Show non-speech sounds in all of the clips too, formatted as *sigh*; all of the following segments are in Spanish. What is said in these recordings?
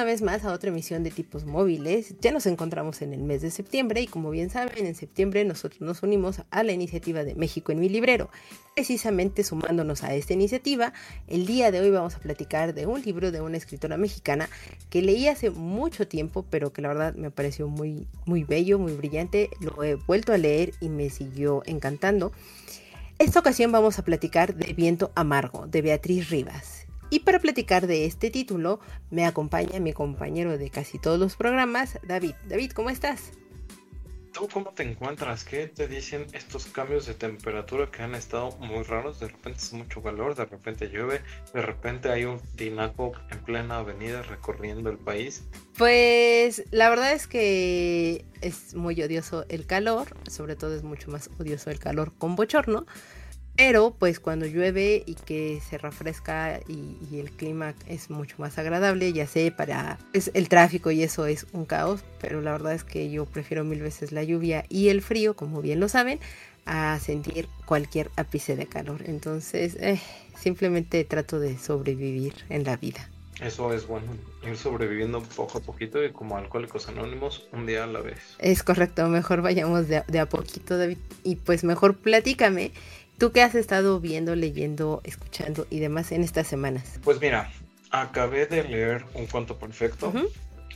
Una vez más a otra emisión de tipos móviles. Ya nos encontramos en el mes de septiembre y como bien saben, en septiembre nosotros nos unimos a la iniciativa de México en mi librero. Precisamente sumándonos a esta iniciativa, el día de hoy vamos a platicar de un libro de una escritora mexicana que leí hace mucho tiempo, pero que la verdad me pareció muy, muy bello, muy brillante. Lo he vuelto a leer y me siguió encantando. Esta ocasión vamos a platicar de Viento Amargo, de Beatriz Rivas. Y para platicar de este título me acompaña mi compañero de casi todos los programas, David. David, ¿cómo estás? ¿Tú cómo te encuentras? ¿Qué te dicen estos cambios de temperatura que han estado muy raros? De repente es mucho calor, de repente llueve, de repente hay un tinaco en plena avenida recorriendo el país. Pues la verdad es que es muy odioso el calor, sobre todo es mucho más odioso el calor con bochorno. Pero pues cuando llueve y que se refresca y, el clima es mucho más agradable, ya sé, para es el tráfico y eso es un caos, pero la verdad es que yo prefiero mil veces la lluvia y el frío, como bien lo saben, a sentir cualquier ápice de calor. Entonces, eh, simplemente trato de sobrevivir en la vida. Eso es bueno, ir sobreviviendo poco a poquito y como alcohólicos anónimos, un día a la vez. Es correcto, mejor vayamos de, de a poquito, David. Y pues mejor platícame ¿Tú qué has estado viendo, leyendo, escuchando y demás en estas semanas? Pues mira, acabé de leer Un cuento perfecto.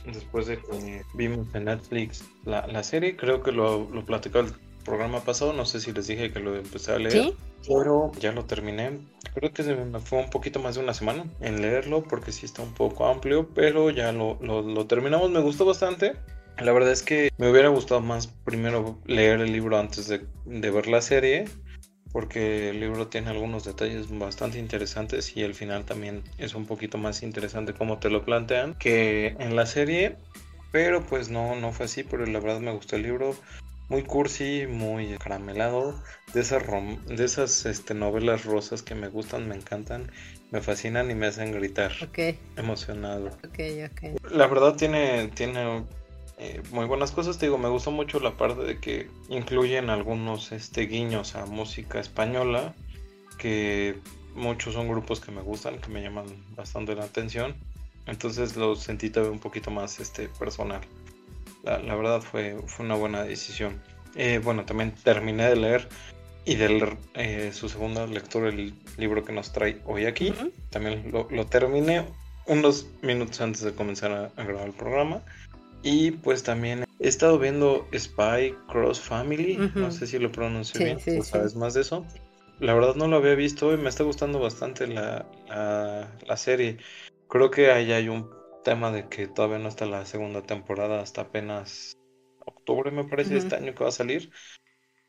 Después de que vimos en Netflix la, serie, creo que lo, lo platicó el programa pasado, no sé si les dije que lo empecé a leer. ¿Sí? Pero ya lo terminé. Creo que se me fue un poquito más de una semana en leerlo porque sí está un poco amplio, pero ya lo, lo terminamos. Me gustó bastante. La verdad es que me hubiera gustado más primero leer el libro antes de, de ver la serie porque el libro tiene algunos detalles bastante interesantes y el final también es un poquito más interesante como te lo plantean que en la serie, pero pues no, no fue así, pero la verdad me gustó el libro, muy cursi, muy caramelado, de esas, de esas este, novelas rosas que me gustan, me encantan, me fascinan y me hacen gritar. Emocionado. La verdad tiene, tiene eh, muy buenas cosas. Te digo, me gustó mucho la parte de que incluyen algunos este, guiños a música española, que muchos son grupos que me gustan, que me llaman bastante la atención. Entonces lo sentí todavía un poquito más este, personal. La, verdad fue, fue una buena decisión. Eh, bueno, también terminé de leer y de leer eh, su segunda lectura, el libro que nos trae hoy aquí. También lo, terminé unos minutos antes de comenzar a grabar el programa. Y pues también he estado viendo Spy Cross Family, no sé si lo pronuncio bien, sí, sabes más de eso. La verdad no lo había visto y me está gustando bastante la, la, serie. Creo que ahí hay un tema de que todavía no está la segunda temporada, hasta apenas octubre me parece este año que va a salir.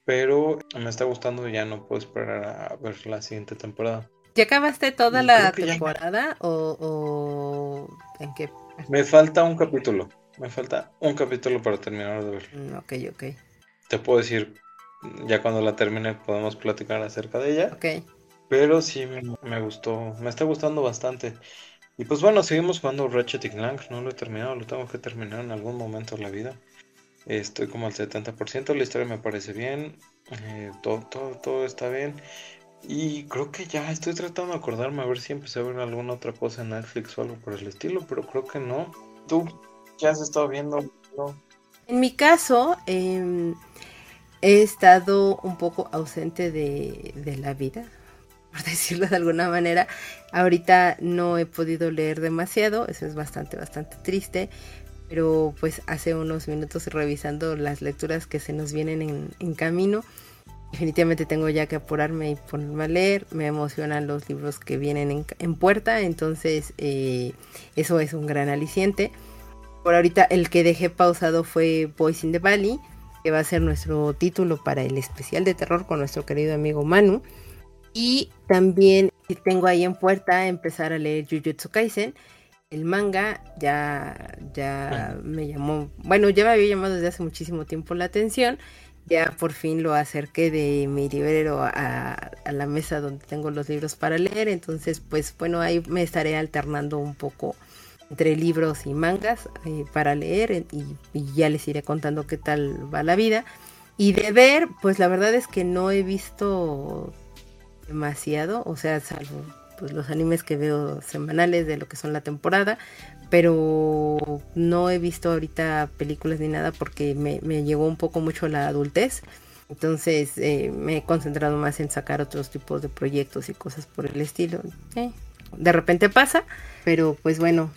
Pero me está gustando y ya no puedo esperar a ver la siguiente temporada. ¿Ya acabaste toda la temporada o, o en qué? Me falta un capítulo. Me falta un capítulo para terminar de ver. Mm, ok, ok. Te puedo decir, ya cuando la termine podemos platicar acerca de ella. Ok. Pero sí me, gustó, me está gustando bastante. Y pues bueno, seguimos jugando Ratchet y Clank. No lo he terminado, lo tengo que terminar en algún momento de la vida. Estoy como al 70%, la historia me parece bien. Eh, todo, todo, todo está bien. Y creo que ya estoy tratando de acordarme a ver si empecé a ver alguna otra cosa en Netflix o algo por el estilo, pero creo que no. ¿Tú ¿Qué has estado viendo? En mi caso, em, he estado un poco ausente de, la vida, *laughs* por decirlo de alguna manera. Ahorita no he podido leer demasiado, eso es bastante, bastante triste. Pero pues hace unos minutos revisando las lecturas que se nos vienen en, camino, definitivamente tengo ya que apurarme y ponerme a leer. Me emocionan los libros que vienen en, en puerta, entonces eh, eso es un gran aliciente. Por ahorita el que dejé pausado fue Boys in the Valley, que va a ser nuestro título para el especial de terror con nuestro querido amigo Manu. Y también tengo ahí en puerta empezar a leer Jujutsu Kaisen. El manga ya, ya me llamó, bueno, ya me había llamado desde hace muchísimo tiempo la atención. Ya por fin lo acerqué de mi librero a, la mesa donde tengo los libros para leer. Entonces, pues bueno, ahí me estaré alternando un poco entre libros y mangas eh, para leer y, y, ya les iré contando qué tal va la vida. Y de ver, pues la verdad es que no he visto demasiado, o sea, salvo pues, los animes que veo semanales de lo que son la temporada, pero no he visto ahorita películas ni nada porque me, llegó un poco mucho la adultez. Entonces eh, me he concentrado más en sacar otros tipos de proyectos y cosas por el estilo. Eh, de repente pasa, pero pues bueno,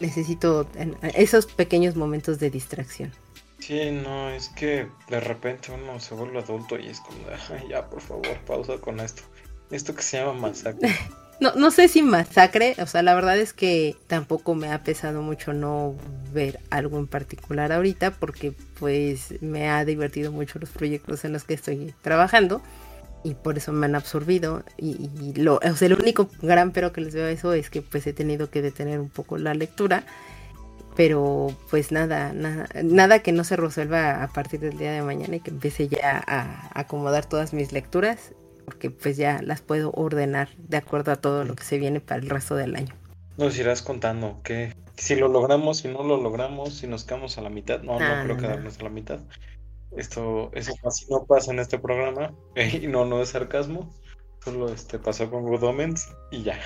necesito esos pequeños momentos de distracción. Sí, no, es que de repente uno se vuelve adulto y es como, ya, por favor, pausa con esto. Esto que se llama masacre. *laughs* No, no sé si masacre, o sea, la verdad es que tampoco me ha pesado mucho no ver algo en particular ahorita porque pues me ha divertido mucho los proyectos en los que estoy trabajando y por eso me han absorbido y, lo, o sea, el único gran pero que les veo a eso es que pues he tenido que detener un poco la lectura pero pues nada, nada, nada que no se resuelva a partir del día de mañana y que empiece ya a acomodar todas mis lecturas porque pues ya las puedo ordenar de acuerdo a todo lo que se viene para el resto del año. Nos irás contando que si lo logramos, si no lo logramos, si nos quedamos a la mitad, no, no, ah, creo quedarnos a la mitad. Esto, eso casi no pasa en este programa, *laughs* y no, no es sarcasmo, solo este pasó con Good Omens y ya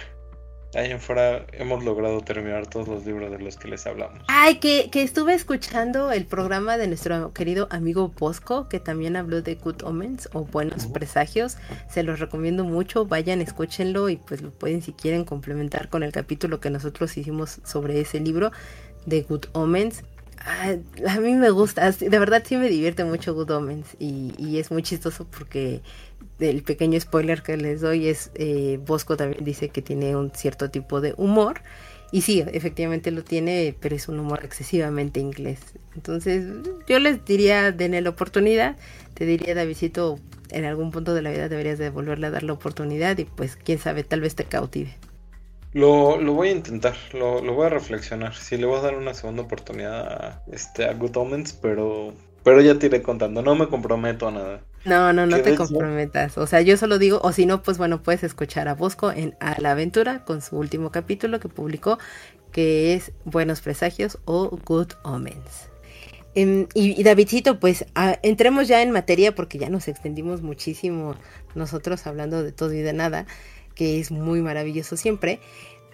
ahí en fuera hemos logrado terminar todos los libros de los que les hablamos. Ay, que, que estuve escuchando el programa de nuestro querido amigo Bosco, que también habló de Good Omens o Buenos Presagios. Se los recomiendo mucho, vayan, escúchenlo y pues lo pueden si quieren complementar con el capítulo que nosotros hicimos sobre ese libro de Good Omens. A mí me gusta, de verdad sí me divierte mucho Good Omens y, y es muy chistoso porque el pequeño spoiler que les doy es, eh, Bosco también dice que tiene un cierto tipo de humor. Y sí, efectivamente lo tiene, pero es un humor excesivamente inglés. Entonces, yo les diría, denle la oportunidad. Te diría, Davidito, en algún punto de la vida deberías de volverle a dar la oportunidad y pues, quién sabe, tal vez te cautive. Lo, lo voy a intentar, lo, lo, voy a reflexionar. Sí, le voy a dar una segunda oportunidad a, este, a Good Omens, pero, pero ya te iré contando. No me comprometo a nada. No, no, no te comprometas. O sea, yo solo digo, o si no, pues bueno, puedes escuchar a Bosco en A la Aventura con su último capítulo que publicó, que es Buenos Presagios o Good Omens. Em, y, Davidcito, pues entremos ya en materia porque ya nos extendimos muchísimo nosotros hablando de todo y de nada, que es muy maravilloso siempre.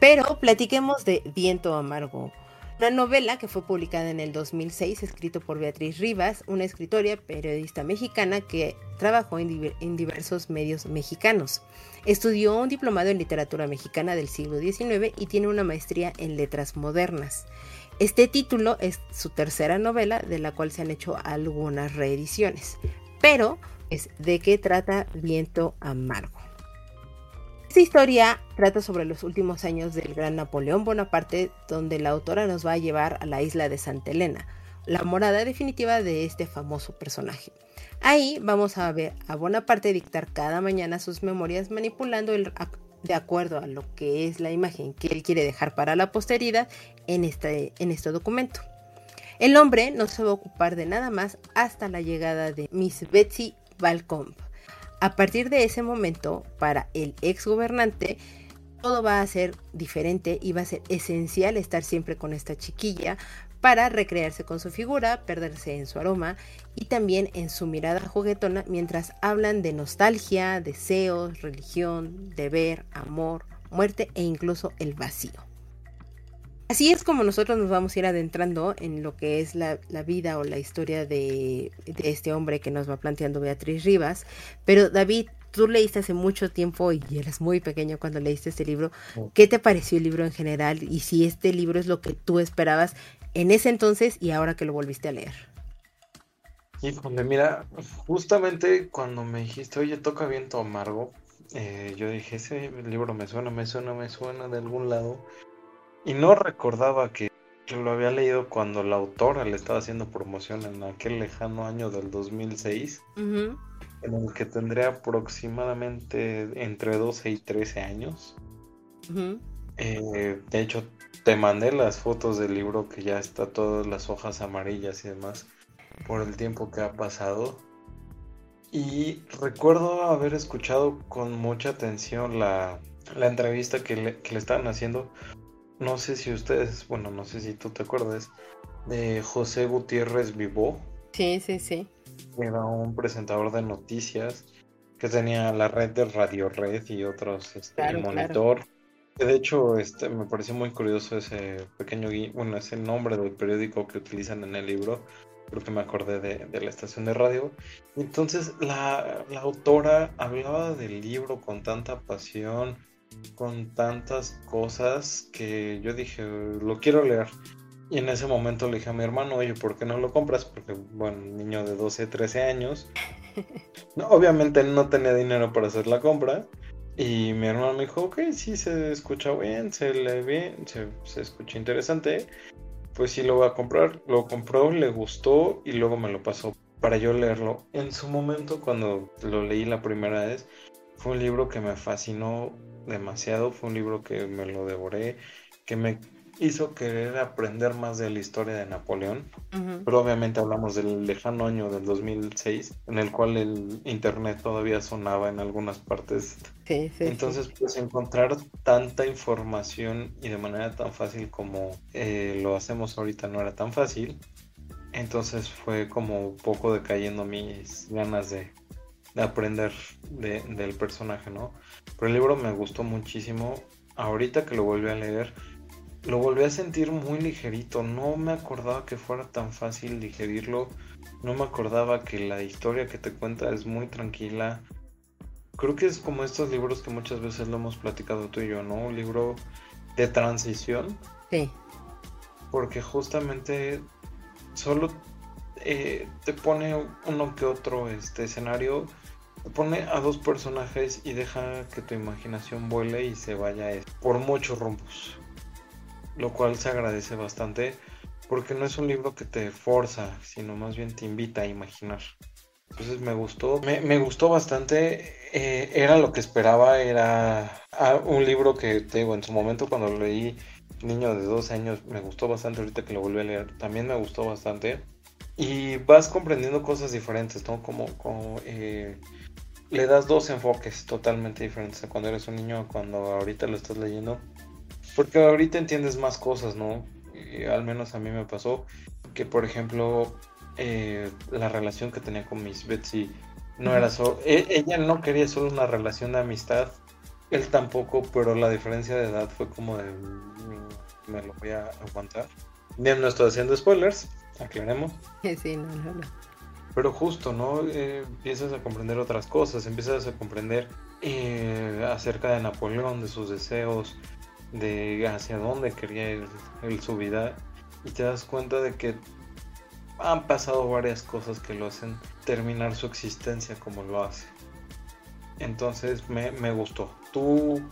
Pero platiquemos de Viento Amargo una novela que fue publicada en el 2006, escrito por Beatriz Rivas, una escritora periodista mexicana que trabajó en, diversos medios mexicanos. Estudió un diplomado en literatura mexicana del siglo XIX y tiene una maestría en letras modernas. Este título es su tercera novela, de la cual se han hecho algunas reediciones. Pero, es ¿de qué trata Viento Amargo? Esta historia trata sobre los últimos años del gran Napoleón Bonaparte, donde la autora nos va a llevar a la isla de Santa Elena, la morada definitiva de este famoso personaje. Ahí vamos a ver a Bonaparte dictar cada mañana sus memorias manipulando el, de acuerdo a lo que es la imagen que él quiere dejar para la posteridad en este, en este documento. El hombre no se va a ocupar de nada más hasta la llegada de Miss Betsy Balcombe, a partir de ese momento, para el ex gobernante, todo va a ser diferente y va a ser esencial estar siempre con esta chiquilla para recrearse con su figura, perderse en su aroma y también en su mirada juguetona mientras hablan de nostalgia, deseos, religión, deber, amor, muerte e incluso el vacío. Así es como nosotros nos vamos a ir adentrando en lo que es la, vida o la historia de, este hombre que nos va planteando Beatriz Rivas. Pero David, tú leíste hace mucho tiempo y eras muy pequeño cuando leíste este libro. ¿Qué te pareció el libro en general? Y si este libro es lo que tú esperabas en ese entonces y ahora que lo volviste a leer. Híjole, mira, justamente cuando me dijiste, oye, toca viento amargo, eh, yo dije, ese libro me suena, me suena, me suena de algún lado. Y no recordaba que, lo había leído cuando la autora le estaba haciendo promoción en aquel lejano año del 2006. en el que tendré aproximadamente entre 12 y 13 años. Eh, de hecho, te mandé las fotos del libro que ya está todas las hojas amarillas y demás por el tiempo que ha pasado. Y recuerdo haber escuchado con mucha atención la, entrevista que le, que le estaban haciendo. No sé si ustedes, bueno, no sé si tú te acuerdas, de José Gutiérrez Vivó. Sí, sí, sí. Era un presentador de noticias que tenía la red de Radio Red y otros, este, monitor. De hecho, este, me pareció muy curioso ese pequeño, bueno, ese nombre del periódico que utilizan en el libro, creo que me acordé de, la estación de radio. Entonces la, autora hablaba del libro con tanta pasión, con tantas cosas que yo dije, lo quiero leer. Y en ese momento le dije a mi hermano, oye, ¿por qué no lo compras? Porque, bueno, niño de 12, 13 años. No, *laughs* obviamente no tenía dinero para hacer la compra. Y mi hermano me dijo, ok, sí, se escucha bien, se lee bien, se, se escucha interesante pues sí lo voy a comprar. Lo compró, le gustó y luego me lo pasó para yo leerlo. En su momento, cuando lo leí la primera vez, fue un libro que me fascinó demasiado, fue un libro que me lo devoré, que me hizo querer aprender más de la historia de Napoleón, pero obviamente hablamos del lejano año del 2006, en el cual el internet todavía sonaba en algunas partes. Entonces, pues encontrar tanta información y de manera tan fácil como eh, lo hacemos ahorita no era tan fácil. Entonces fue como un poco decayendo mis ganas de, aprender del personaje, ¿no? Pero el libro me gustó muchísimo. Ahorita que lo volví a leer, lo volví a sentir muy ligerito. No me acordaba que fuera tan fácil digerirlo. No me acordaba que la historia que te cuenta es muy tranquila. Creo que es como estos libros que muchas veces lo hemos platicado tú y yo, ¿no? Un libro de transición. Sí. Porque justamente solo eh, te pone uno que otro este escenario. Pone a dos personajes y deja que tu imaginación vuele y se vaya por muchos rumbos lo cual se agradece bastante porque no es un libro que te forza, sino más bien te invita a imaginar. Entonces me gustó, me, gustó bastante, eh, era lo que esperaba, era ah, un libro que te digo, en su momento cuando lo leí, niño de dos años, me gustó bastante, ahorita que lo volví a leer, también me gustó bastante. Y vas comprendiendo cosas diferentes, ¿no? Como, como eh, le das dos enfoques totalmente diferentes a cuando eres un niño, cuando ahorita lo estás leyendo porque ahorita entiendes más cosas, ¿no? al menos a mí me pasó que, por ejemplo, eh, la relación que tenía con Miss Betsy no era solo. E, ella no quería solo una relación de amistad, él tampoco, pero la diferencia de edad fue como de. Mm, me lo voy a aguantar. Bien, no estoy haciendo spoilers, aclaremos. Sí, no, no, no. Pero justo, ¿no? Eh, empiezas a comprender otras cosas, empiezas a comprender eh, acerca de Napoleón, de sus deseos, de hacia dónde quería ir su vida y te das cuenta de que han pasado varias cosas que lo hacen terminar su existencia como lo hace. Entonces me, gustó. ¿Tú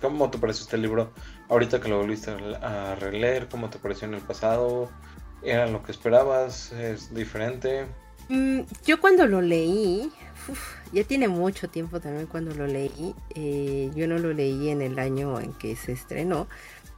cómo te pareció este libro ahorita que lo volviste a releer? ¿Cómo te pareció en el pasado? ¿Era lo que esperabas? ¿Es diferente? Mm, yo cuando lo leí, ya tiene mucho tiempo también cuando lo leí. Eh, yo no lo leí en el año en que se estrenó.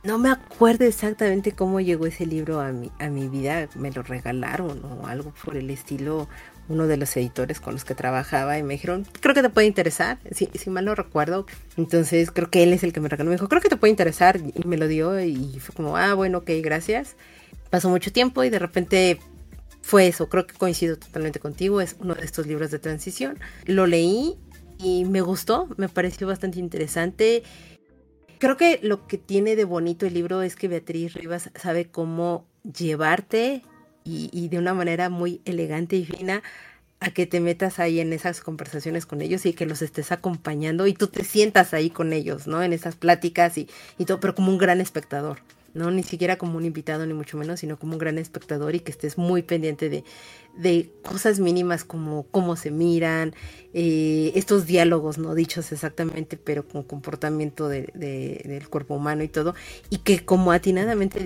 No me acuerdo exactamente cómo llegó ese libro a mi, a mi vida. Me lo regalaron o algo por el estilo. Uno de los editores con los que trabajaba y me dijeron, creo que te puede interesar, si, si mal no recuerdo. Entonces creo que él es el que me regaló. Me dijo, creo que te puede interesar y me lo dio y fue como, ah, bueno, ok, gracias. Pasó mucho tiempo y de repente fue eso, creo que coincido totalmente contigo, es uno de estos libros de transición. Lo leí y me gustó, me pareció bastante interesante. Creo que lo que tiene de bonito el libro es que Beatriz Rivas sabe cómo llevarte y, de una manera muy elegante y fina a que te metas ahí en esas conversaciones con ellos y que los estés acompañando y tú te sientas ahí con ellos, ¿no? En esas pláticas y, y todo, pero como un gran espectador. ¿No? Ni siquiera como un invitado, ni mucho menos, sino como un gran espectador y que estés muy pendiente de, de cosas mínimas como cómo se miran, eh, estos diálogos no dichos exactamente, pero con comportamiento de, del cuerpo humano y todo, y que como atinadamente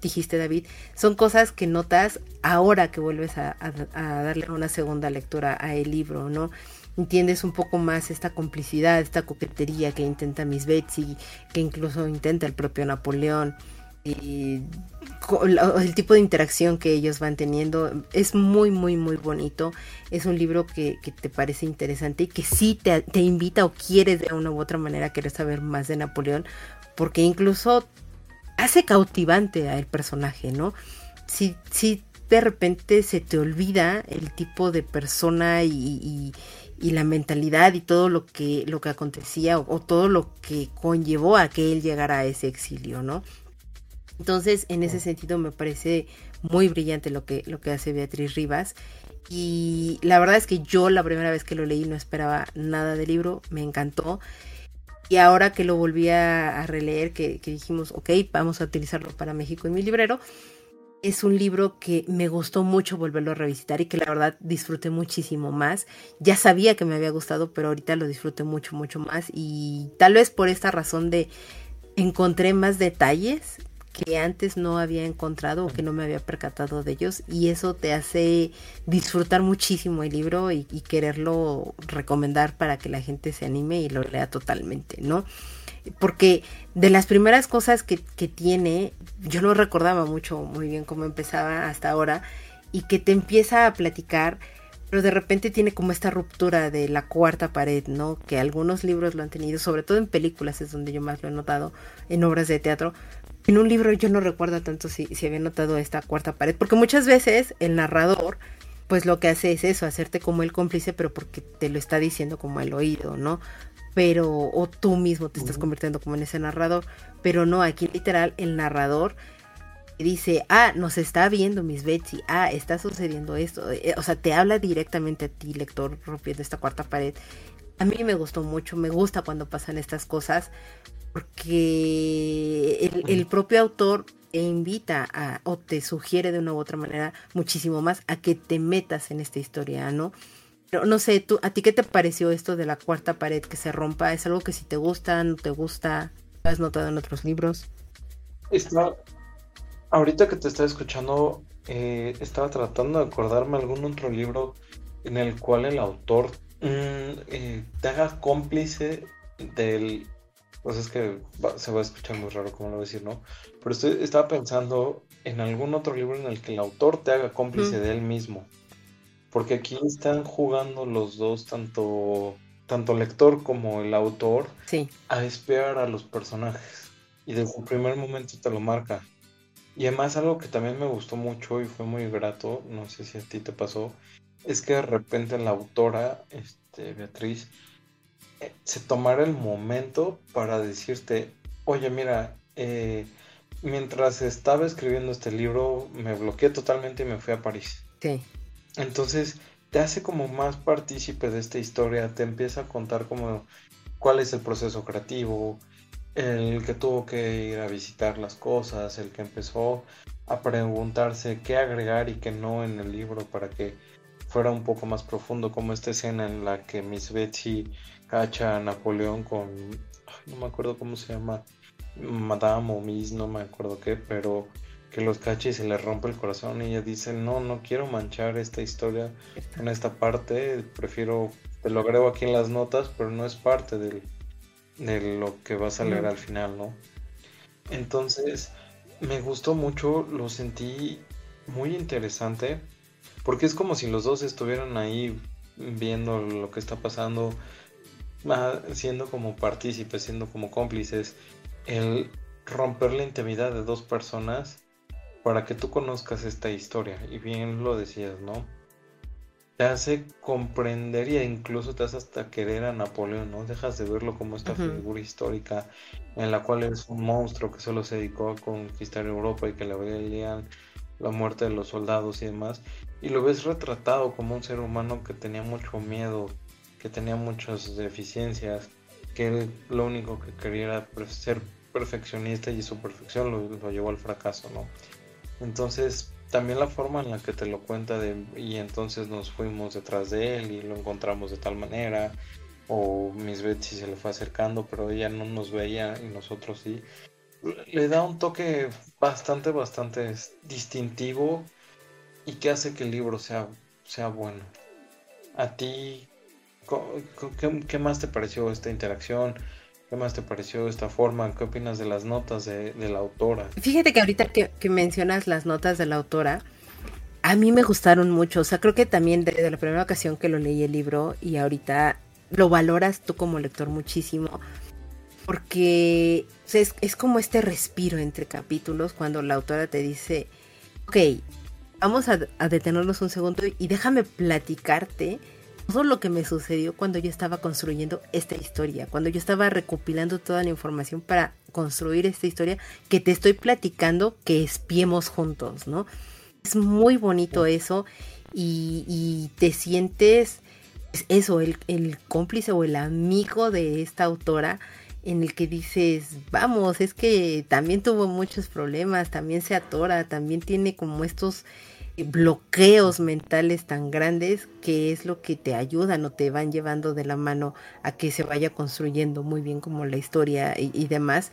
dijiste David, son cosas que notas ahora que vuelves a, a darle una segunda lectura a el libro, ¿no? entiendes un poco más esta complicidad, esta coquetería que intenta Miss Betsy, que incluso intenta el propio Napoleón. Y el tipo de interacción que ellos van teniendo es muy, muy, muy bonito. Es un libro que, te parece interesante y que sí te, te, invita o quieres de una u otra manera querer saber más de Napoleón, porque incluso hace cautivante al personaje, ¿no? Si, si de repente se te olvida el tipo de persona y, y, la mentalidad y todo lo que, lo que acontecía o, todo lo que conllevó a que él llegara a ese exilio, ¿no? Entonces, en ese sentido me parece muy brillante lo que, lo que hace Beatriz Rivas. Y la verdad es que yo la primera vez que lo leí no esperaba nada del libro, me encantó. Y ahora que lo volví a, releer, que, que, dijimos, ok, vamos a utilizarlo para México en mi librero, es un libro que me gustó mucho volverlo a revisitar y que la verdad disfruté muchísimo más. Ya sabía que me había gustado, pero ahorita lo disfruté mucho, mucho más. Y tal vez por esta razón de encontré más detalles que antes no había encontrado o que no me había percatado de ellos y eso te hace disfrutar muchísimo el libro y, quererlo recomendar para que la gente se anime y lo lea totalmente, ¿no? Porque de las primeras cosas que, que tiene, yo no recordaba mucho muy bien cómo empezaba hasta ahora y que te empieza a platicar pero de repente tiene como esta ruptura de la cuarta pared, ¿no? Que algunos libros lo han tenido, sobre todo en películas es donde yo más lo he notado, en obras de teatro, en un libro yo no recuerdo tanto si, si había notado esta cuarta pared, porque muchas veces el narrador, pues lo que hace es eso, hacerte como el cómplice, pero porque te lo está diciendo como al oído, ¿no? Pero, o tú mismo te estás convirtiendo como en ese narrador, pero no, aquí literal el narrador dice, ah, nos está viendo Miss Betsy, ah, está sucediendo esto, eh, o sea, te habla directamente a ti, lector, rompiendo esta cuarta pared. A mí me gustó mucho, me gusta cuando pasan estas cosas, porque el, propio autor invita a, o te sugiere de una u otra manera muchísimo más a que te metas en esta historia, ¿no? Pero no sé, tú, ¿a ti qué te pareció esto de la cuarta pared que se rompa? ¿Es algo que si te gusta, no te gusta? ¿Lo has notado en otros libros? Está, ahorita que te estaba escuchando, eh, estaba tratando de acordarme algún otro libro en el cual el autor eh, te haga cómplice del pues es que se va a escuchar muy raro como lo voy a decir, ¿no? Pero estoy, estaba pensando en algún otro libro en el que el autor te haga cómplice de él mismo. Porque aquí están jugando los dos, tanto, tanto lector como el autor, a espiar a los personajes. Y desde el primer momento te lo marca. Y además algo que también me gustó mucho y fue muy grato, no sé si a ti te pasó, es que de repente la autora, este, Beatriz, se tomara el momento para decirte, oye, mira, eh, mientras estaba escribiendo este libro, me bloqueé totalmente y me fui a París. Sí. Entonces, te hace como más partícipe de esta historia, te empieza a contar como cuál es el proceso creativo, el que tuvo que ir a visitar las cosas, el que empezó a preguntarse qué agregar y qué no en el libro para que fuera un poco más profundo, como esta escena en la que Miss Betsy cacha a Napoleón con, no me acuerdo cómo se llama, Madame o Miss, no me acuerdo qué, pero que los cacha y se le rompe el corazón y ella dice, no, no quiero manchar esta historia en esta parte, prefiero, te lo agrego aquí en las notas, pero no es parte del, de lo que vas a leer al final, ¿no? Entonces, me gustó mucho, lo sentí muy interesante, porque es como si los dos estuvieran ahí viendo lo que está pasando, siendo como partícipes, siendo como cómplices, el romper la intimidad de dos personas para que tú conozcas esta historia. Y bien lo decías, ¿no? Te hace comprender y incluso te hace hasta querer a Napoleón, ¿no? Dejas de verlo como esta figura histórica en la cual es un monstruo que solo se dedicó a conquistar Europa y que le veían la muerte de los soldados y demás. Y lo ves retratado como un ser humano que tenía mucho miedo, que tenía muchas deficiencias, que él lo único que quería era ser perfeccionista y su perfección lo, llevó al fracaso, ¿no? Entonces, también la forma en la que te lo cuenta de, y entonces nos fuimos detrás de él y lo encontramos de tal manera, o Miss Betsy se le fue acercando, pero ella no nos veía y nosotros sí, le da un toque bastante, bastante distintivo y que hace que el libro sea, sea bueno. A ti, ¿qué, más te pareció esta interacción? ¿Qué más te pareció esta forma? ¿Qué opinas de las notas de, la autora? Fíjate que ahorita que, mencionas las notas de la autora, a mí me gustaron mucho. O sea, creo que también desde la primera ocasión que lo leí el libro y ahorita lo valoras tú como lector muchísimo. Porque es, es como este respiro entre capítulos cuando la autora te dice, ok, vamos a, detenernos un segundo y déjame platicarte todo lo que me sucedió cuando yo estaba construyendo esta historia, cuando yo estaba recopilando toda la información para construir esta historia que te estoy platicando que espiemos juntos, ¿no? Es muy bonito eso y, te sientes pues, eso, el, el cómplice o el amigo de esta autora en el que dices, vamos, es que también tuvo muchos problemas, también se atora, también tiene como estos bloqueos mentales tan grandes que es lo que te ayudan o te van llevando de la mano a que se vaya construyendo muy bien como la historia y, demás.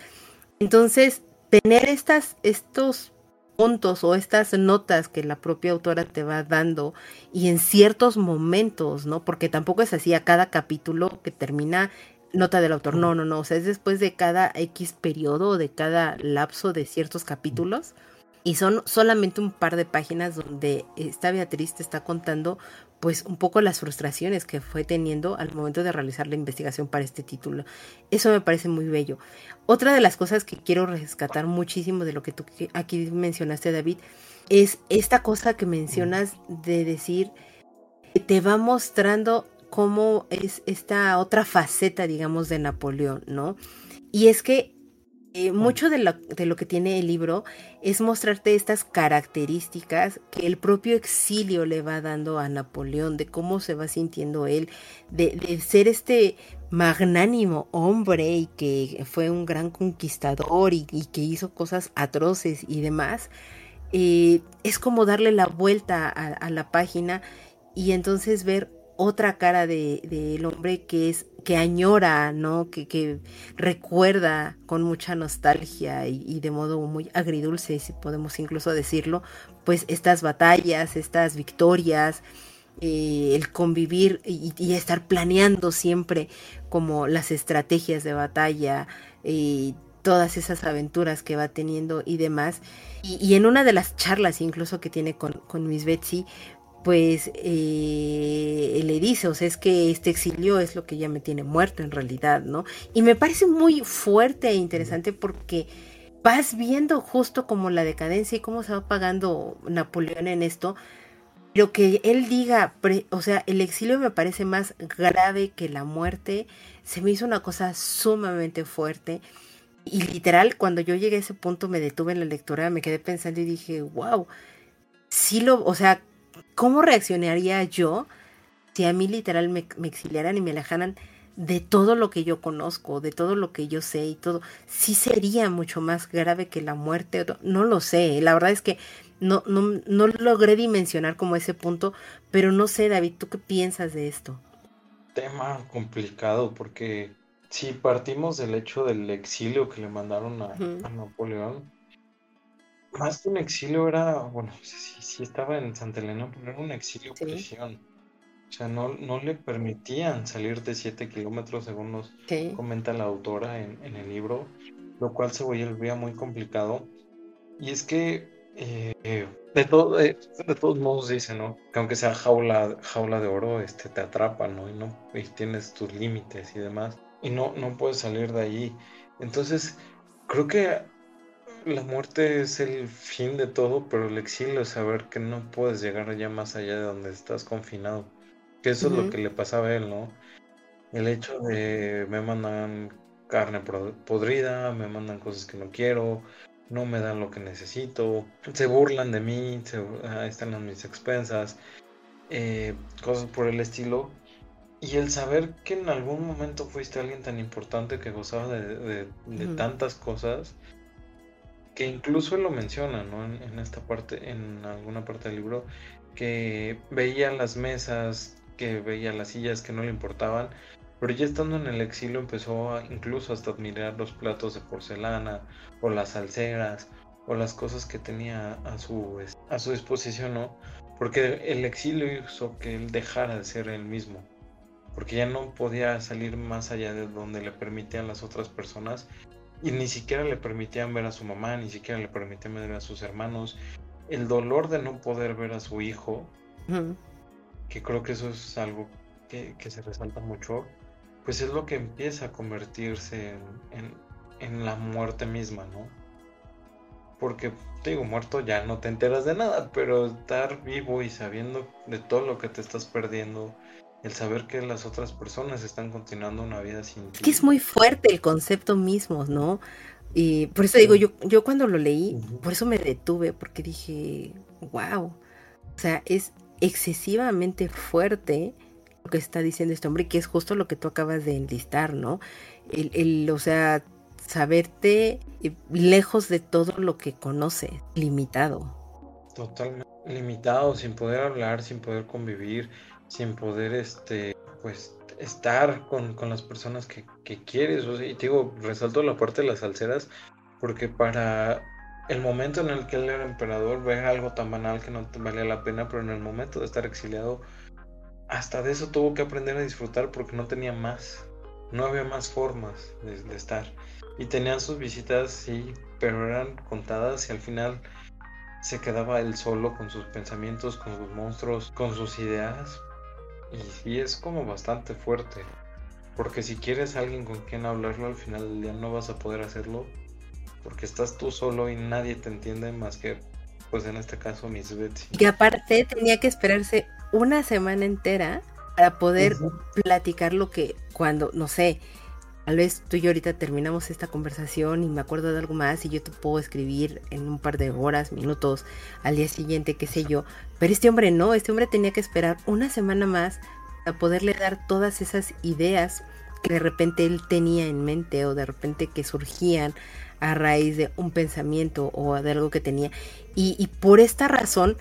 Entonces, tener estas, estos puntos o estas notas que la propia autora te va dando y en ciertos momentos, ¿no? Porque tampoco es así a cada capítulo que termina nota del autor. No, no, no. O sea, es después de cada X periodo o de cada lapso de ciertos capítulos. Y son solamente un par de páginas donde esta Beatriz te está contando pues un poco las frustraciones que fue teniendo al momento de realizar la investigación para este título. Eso me parece muy bello. Otra de las cosas que quiero rescatar muchísimo de lo que tú aquí mencionaste, David, es esta cosa que mencionas de decir, te va mostrando cómo es esta otra faceta, digamos, de Napoleón, ¿no? Y es que eh, mucho de lo, de lo, que tiene el libro es mostrarte estas características que el propio exilio le va dando a Napoleón, de cómo se va sintiendo él, de, ser este magnánimo hombre y que fue un gran conquistador y, que hizo cosas atroces y demás. Eh, es como darle la vuelta a, a la página y entonces ver otra cara del de, hombre que es que añora, ¿no? Que, que recuerda con mucha nostalgia y, de modo muy agridulce, si podemos incluso decirlo, pues estas batallas, estas victorias, eh, el convivir y, estar planeando siempre como las estrategias de batalla, eh, todas esas aventuras que va teniendo y demás. Y, en una de las charlas incluso que tiene con, con Miss Betsy, pues eh, le dice, o sea, es que este exilio es lo que ya me tiene muerto en realidad, ¿no? Y me parece muy fuerte e interesante porque vas viendo justo como la decadencia y cómo se va pagando Napoleón en esto, pero que él diga, o sea, el exilio me parece más grave que la muerte, se me hizo una cosa sumamente fuerte. Y literal, cuando yo llegué a ese punto me detuve en la lectura, me quedé pensando y dije, wow, sí lo, o sea, ¿cómo reaccionaría yo si a mí literal me, exiliaran y me alejaran de todo lo que yo conozco, de todo lo que yo sé y todo? Sí sería mucho más grave que la muerte. No lo sé. La verdad es que no, no, no logré dimensionar como ese punto, pero no sé, David, ¿tú qué piensas de esto? Tema complicado porque si partimos del hecho del exilio que le mandaron a Napoleón, más que un exilio era, bueno, sí, sí estaba en Santa Elena, pero era un exilio prisión. O sea, no, no le permitían salir de 7 kilómetros, según nos comenta la autora en, en, el libro, lo cual se volvía muy complicado. Y es que eh, de, todo, de todos modos dice, ¿no? Que aunque sea jaula, jaula de oro, este, te atrapa, ¿no? Y, no, y tienes tus límites y demás. Y no, no puedes salir de ahí. Entonces, creo que la muerte es el fin de todo, pero el exilio es saber que no puedes llegar ya más allá de donde estás confinado. Que eso es lo que le pasaba a él, ¿no? El hecho de me mandan carne podrida, me mandan cosas que no quiero, no me dan lo que necesito, se burlan de mí, ah, están en mis expensas, eh, cosas por el estilo. Y el saber que en algún momento fuiste alguien tan importante que gozaba de, tantas cosas, que incluso lo menciona, ¿no? En, esta parte, en alguna parte del libro, que veía las mesas, que veía las sillas que no le importaban, pero ya estando en el exilio empezó incluso hasta admirar los platos de porcelana o las salseras o las cosas que tenía a su, a su disposición, ¿no? Porque el exilio hizo que él dejara de ser él mismo. porque ya no podía salir más allá de donde le permitían las otras personas y ni siquiera le permitían ver a su mamá, ni siquiera le permitían ver a sus hermanos. El dolor de no poder ver a su hijo, que creo que eso es algo que, se resalta mucho, pues es lo que empieza a convertirse en, en la muerte misma, ¿no? Porque, te digo, muerto ya no te enteras de nada, pero estar vivo y sabiendo de todo lo que te estás perdiendo, el saber que las otras personas están continuando una vida sin ti. Que es muy fuerte el concepto mismo, ¿no? Y por eso digo, yo, yo cuando lo leí, por eso me detuve, porque dije, wow, o sea, es excesivamente fuerte lo que está diciendo este hombre, que es justo lo que tú acabas de enlistar, ¿no? El, el, o sea, saberte eh, lejos de todo lo que conoce, limitado. Totalmente limitado, sin poder hablar, sin poder convivir, sin poder, este, pues, estar con, las personas que, quieres. O sea, y digo, resalto la parte de las salseras, porque para el momento en el que él era emperador, ver algo tan banal que no valía la pena, pero en el momento de estar exiliado, hasta de eso tuvo que aprender a disfrutar porque no tenía más. No había más formas de estar. Y tenían sus visitas, sí, pero eran contadas y al final se quedaba él solo con sus pensamientos, con sus monstruos, con sus ideas. Y sí es como bastante fuerte. Porque si quieres alguien con quien hablarlo al final del día no vas a poder hacerlo. Porque estás tú solo y nadie te entiende más que, pues en este caso, Miss Betsy. Y aparte tenía que esperarse una semana entera para poder platicar lo que cuando, no sé, Tal vez tú y yo ahorita terminamos esta conversación y me acuerdo de algo más y yo te puedo escribir en un par de horas, minutos, al día siguiente, qué sé yo. Pero este hombre no, este hombre tenía que esperar una semana más a poderle dar todas esas ideas que de repente él tenía en mente o de repente que surgían a raíz de un pensamiento o de algo que tenía. Y, y por esta razón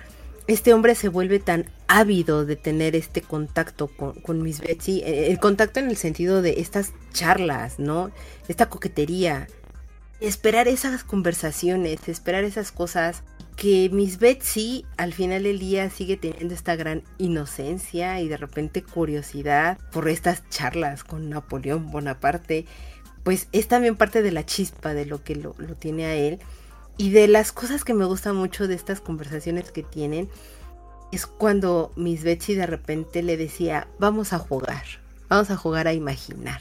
este hombre se vuelve tan ávido de tener este contacto con, Miss Betsy, eh, el contacto en el sentido de estas charlas, ¿no? Esta coquetería, esperar esas conversaciones, esperar esas cosas que Miss Betsy al final del día sigue teniendo esta gran inocencia y de repente curiosidad por estas charlas con Napoleón Bonaparte, pues es también parte de la chispa de lo que lo, lo tiene a él y de las cosas que me gustan mucho de estas conversaciones que tienen es cuando Miss Betsy de repente le decía, vamos a jugar, vamos a jugar a imaginar.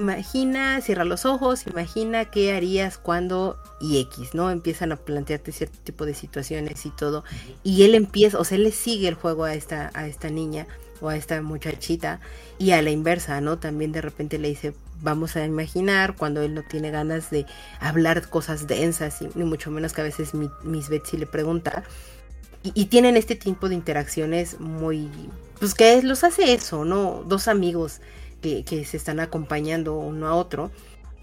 Imagina, cierra los ojos, imagina qué harías cuando y X, ¿no? Empiezan a plantearte cierto tipo de situaciones y todo. Y él empieza, o sea, él le sigue el juego a esta, a esta niña o a esta muchachita. Y a la inversa, ¿no? También de repente le dice, vamos a imaginar cuando él no tiene ganas de hablar cosas densas, y ni mucho menos que a veces Miss Betsy le pregunta. Y, tienen este tipo de interacciones muy... Pues que los hace eso, ¿no? Dos amigos que, se están acompañando uno a otro.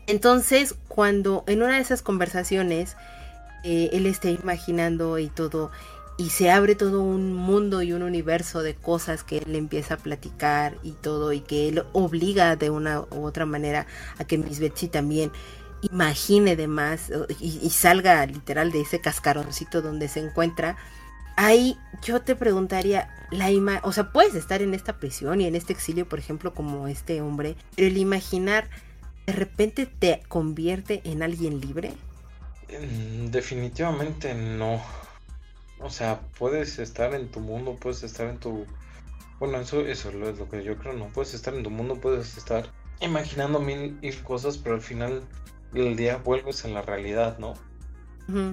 Entonces, cuando en una de esas conversaciones eh, él está imaginando y todo, y se abre todo un mundo y un universo de cosas que él empieza a platicar y todo y que él obliga de una u otra manera a que Miss Betsy también imagine de más y, salga literal de ese cascaroncito donde se encuentra ahí yo te preguntaría la ima o sea puedes estar en esta prisión y en este exilio por ejemplo como este hombre pero el imaginar de repente te convierte en alguien libre mm, definitivamente no o sea, puedes estar en tu mundo, puedes estar en tu... Bueno, eso, eso es lo que yo creo, ¿no? Puedes estar en tu mundo, puedes estar imaginando mil, cosas, pero al final del día vuelves a la realidad, ¿no?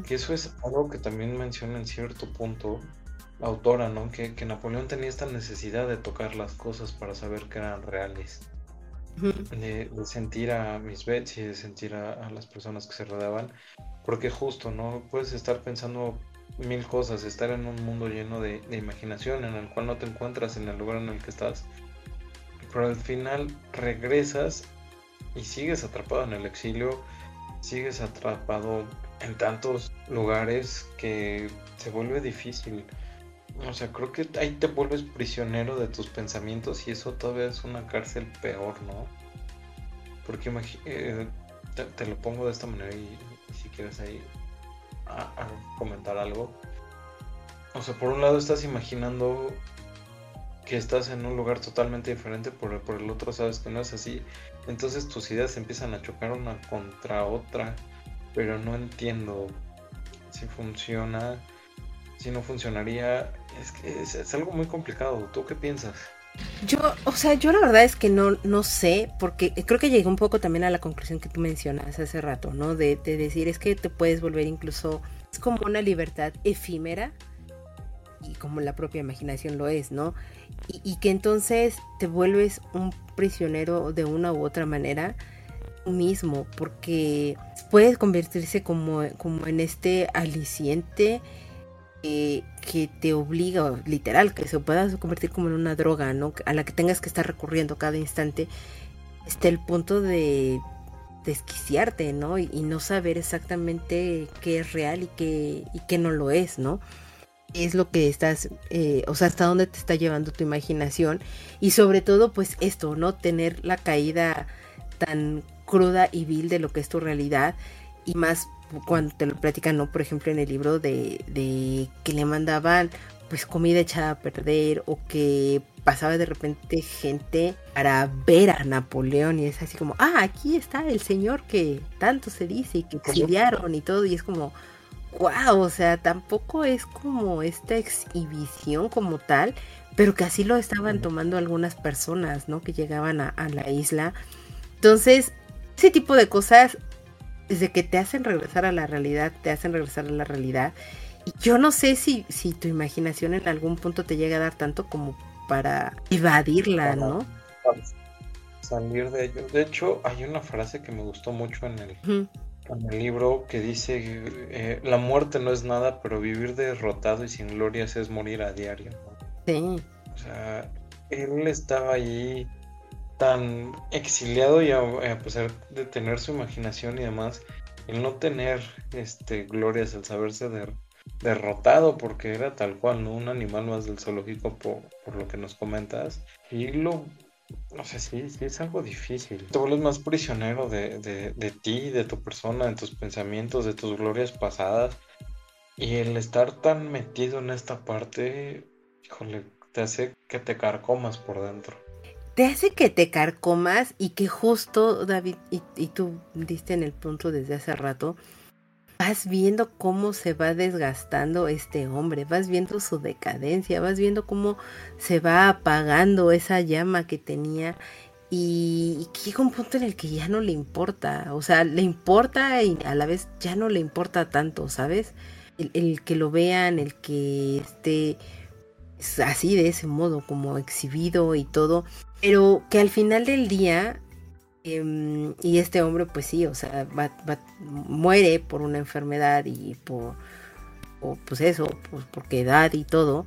Que eso es algo que también menciona en cierto punto la autora, ¿no? Que, Napoleón tenía esta necesidad de tocar las cosas para saber que eran reales. de, sentir a mis Betsy, de sentir a, a, las personas que se rodeaban, porque justo, ¿no? Puedes estar pensando mil cosas, estar en un mundo lleno de, imaginación en el cual no te encuentras en el lugar en el que estás. Pero al final regresas y sigues atrapado en el exilio, sigues atrapado en tantos lugares que se vuelve difícil. O sea, creo que ahí te vuelves prisionero de tus pensamientos y eso todavía es una cárcel peor, ¿no? Porque eh, te, lo pongo de esta manera y si quieres ahí a, comentar algo. O sea, por un lado estás imaginando que estás en un lugar totalmente diferente, por, por el otro sabes que no es así. Entonces tus ideas empiezan a chocar una contra otra, pero no entiendo si funciona, si no funcionaría. Es que es, algo muy complicado. ¿Tú qué piensas? Yo, o sea, yo la verdad es que no, no sé, porque creo que llegué un poco también a la conclusión que tú mencionas hace rato, ¿no? De, de decir, es que te puedes volver incluso, es como una libertad efímera, y como la propia imaginación lo es, ¿no? Y, que entonces te vuelves un prisionero de una u otra manera mismo, porque puedes convertirse como, como en este aliciente que te obliga, literal, que se pueda convertir como en una droga, ¿no? A la que tengas que estar recurriendo cada instante, hasta el punto de desquiciarte, ¿no? Y, y, no saber exactamente qué es real y qué, y qué no lo es, ¿no? es lo que estás, eh, o sea, hasta dónde te está llevando tu imaginación y sobre todo pues esto, ¿no? Tener la caída tan cruda y vil de lo que es tu realidad y más cuando te lo platican, ¿no? Por ejemplo, en el libro de, de que le mandaban pues comida echada a perder o que pasaba de repente gente para ver a Napoleón y es así como, ah, aquí está el señor que tanto se dice y que exiliaron y todo y es como, wow, o sea, tampoco es como esta exhibición como tal, pero que así lo estaban tomando algunas personas, ¿no? Que llegaban a, la isla. Entonces, ese tipo de cosas, desde que te hacen regresar a la realidad, te hacen regresar a la realidad. Y yo no sé si, si tu imaginación en algún punto te llega a dar tanto como para evadirla, ¿no? Salir de ello. De hecho, hay una frase que me gustó mucho en el, en el libro que dice, eh, la muerte no es nada, pero vivir derrotado y sin glorias es morir a diario. Sí. O sea, él estaba ahí tan exiliado y a, pesar de tener su imaginación y demás, el no tener este, glorias, el saberse derrotado, porque era tal cual, ¿no? Un animal más del zoológico por, por lo que nos comentas. Y lo no sé, sí, sí es algo difícil. Te vuelves más prisionero de, de, ti, de tu persona, de tus pensamientos, de tus glorias pasadas. Y el estar tan metido en esta parte, híjole, te hace que te carcomas por dentro. Te hace que te carcomas y que justo, David, y, tú diste en el punto desde hace rato, vas viendo cómo se va desgastando este hombre, vas viendo su decadencia, vas viendo cómo se va apagando esa llama que tenía y, llega un punto en el que ya no le importa, o sea, le importa y a la vez ya no le importa tanto, ¿sabes? El, que lo vean, el que esté así de ese modo, como exhibido y todo, pero que al final del día Em, y este hombre, pues sí, o sea, muere por una enfermedad y por, pues eso, pues porque edad y todo.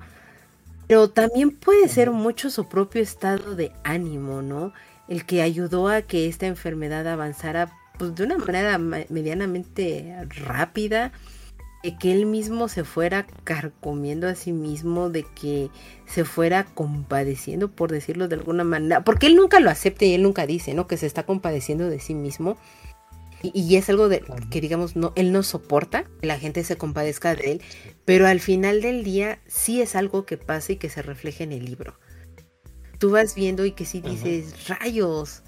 Pero también puede ser mucho su propio estado de ánimo, ¿no? El que ayudó a que esta enfermedad avanzara pues de una manera medianamente rápida que él mismo se fuera carcomiendo a sí mismo, de que se fuera compadeciendo, por decirlo de alguna manera, porque él nunca lo acepta y él nunca dice, ¿no? Que se está compadeciendo de sí mismo. Y, es algo de, que digamos, no, él no soporta que la gente se compadezca de él, pero al final del día sí es algo que pasa y que se refleja en el libro. Tú vas viendo y que sí dices, rayos,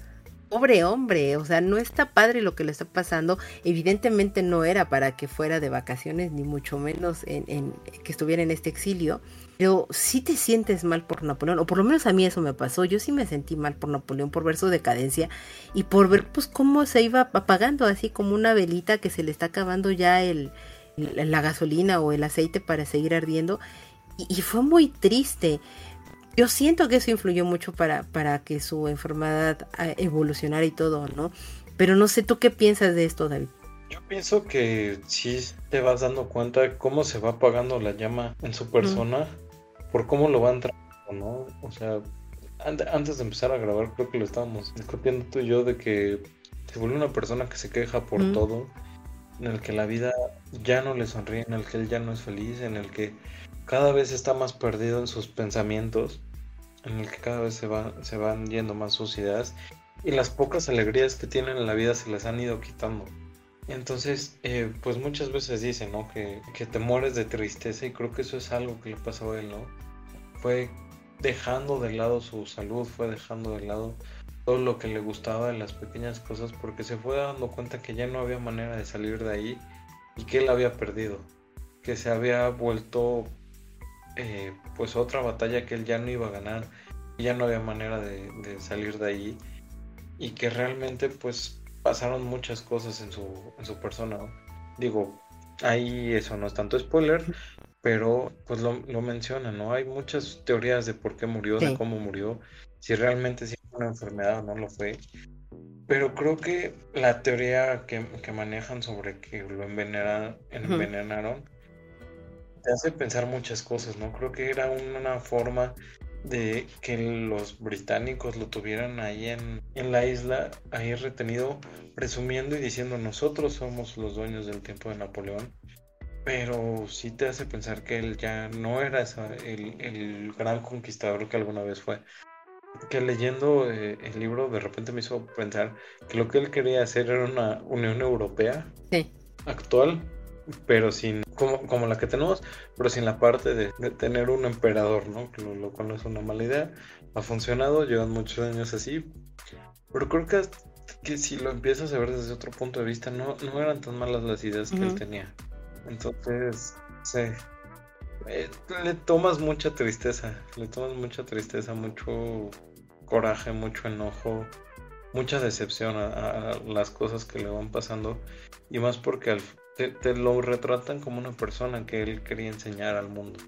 pobre hombre, o sea, no está padre lo que le está pasando. Evidentemente no era para que fuera de vacaciones, ni mucho menos en, que estuviera en este exilio. Pero sí te sientes mal por Napoleón, o por lo menos a mí eso me pasó. Yo sí me sentí mal por Napoleón, por ver su decadencia y por ver pues cómo se iba apagando, así como una velita que se le está acabando ya el, la gasolina o el aceite para seguir ardiendo. y fue muy triste yo siento que eso influyó mucho para, para que su enfermedad ah, evolucionara y todo, ¿no? Pero no sé, ¿tú qué piensas de esto, David? Yo pienso que sí te vas dando cuenta cómo se va apagando la llama en su persona, por cómo lo van tratando, ¿no? O sea, antes de empezar a grabar, creo que lo estábamos discutiendo tú y yo de que se vuelve una persona que se queja por todo, en el que la vida ya no le sonríe, en el que él ya no es feliz, en el que cada vez está más perdido en sus pensamientos en el que cada vez se, se van yendo más sus ideas y las pocas alegrías que tienen en la vida se les han ido quitando. Entonces, eh, pues muchas veces dicen, ¿no? Que, que, te mueres de tristeza y creo que eso es algo que le pasó a él, ¿no? Fue dejando de lado su salud, fue dejando de lado todo lo que le gustaba de las pequeñas cosas porque se fue dando cuenta que ya no había manera de salir de ahí y que él había perdido, que se había vuelto eh, pues otra batalla que él ya no iba a ganar, ya no había manera de, salir de ahí y que realmente pues pasaron muchas cosas en su, en su persona. Digo, ahí eso no es tanto spoiler, pero pues lo, menciona, ¿no? Hay muchas teorías de por qué murió, de cómo murió, si realmente sí fue una enfermedad o no lo fue. Pero creo que la teoría que, manejan sobre que lo envenenaron te hace pensar muchas cosas, ¿no? Creo que era una forma de que los británicos lo tuvieran ahí en, en, la isla, ahí retenido, presumiendo y diciendo nosotros somos los dueños del tiempo de Napoleón pero sí te hace pensar que él ya no era el, gran conquistador que alguna vez fue. Que leyendo eh, el libro de repente me hizo pensar que lo que él quería hacer era una Unión Europea actual, pero sin, como, como la que tenemos, pero sin la parte de, tener un emperador, ¿no? Lo, lo, cual no es una mala idea. Ha funcionado, llevan muchos años así, pero creo que, que si lo empiezas a ver desde otro punto de vista, no, no eran tan malas las ideas que él tenía. Entonces, sí. Eh, le tomas mucha tristeza, le tomas mucha tristeza, mucho coraje, mucho enojo, mucha decepción a, las cosas que le van pasando y más porque te, lo retratan como una persona que él quería enseñar al mundo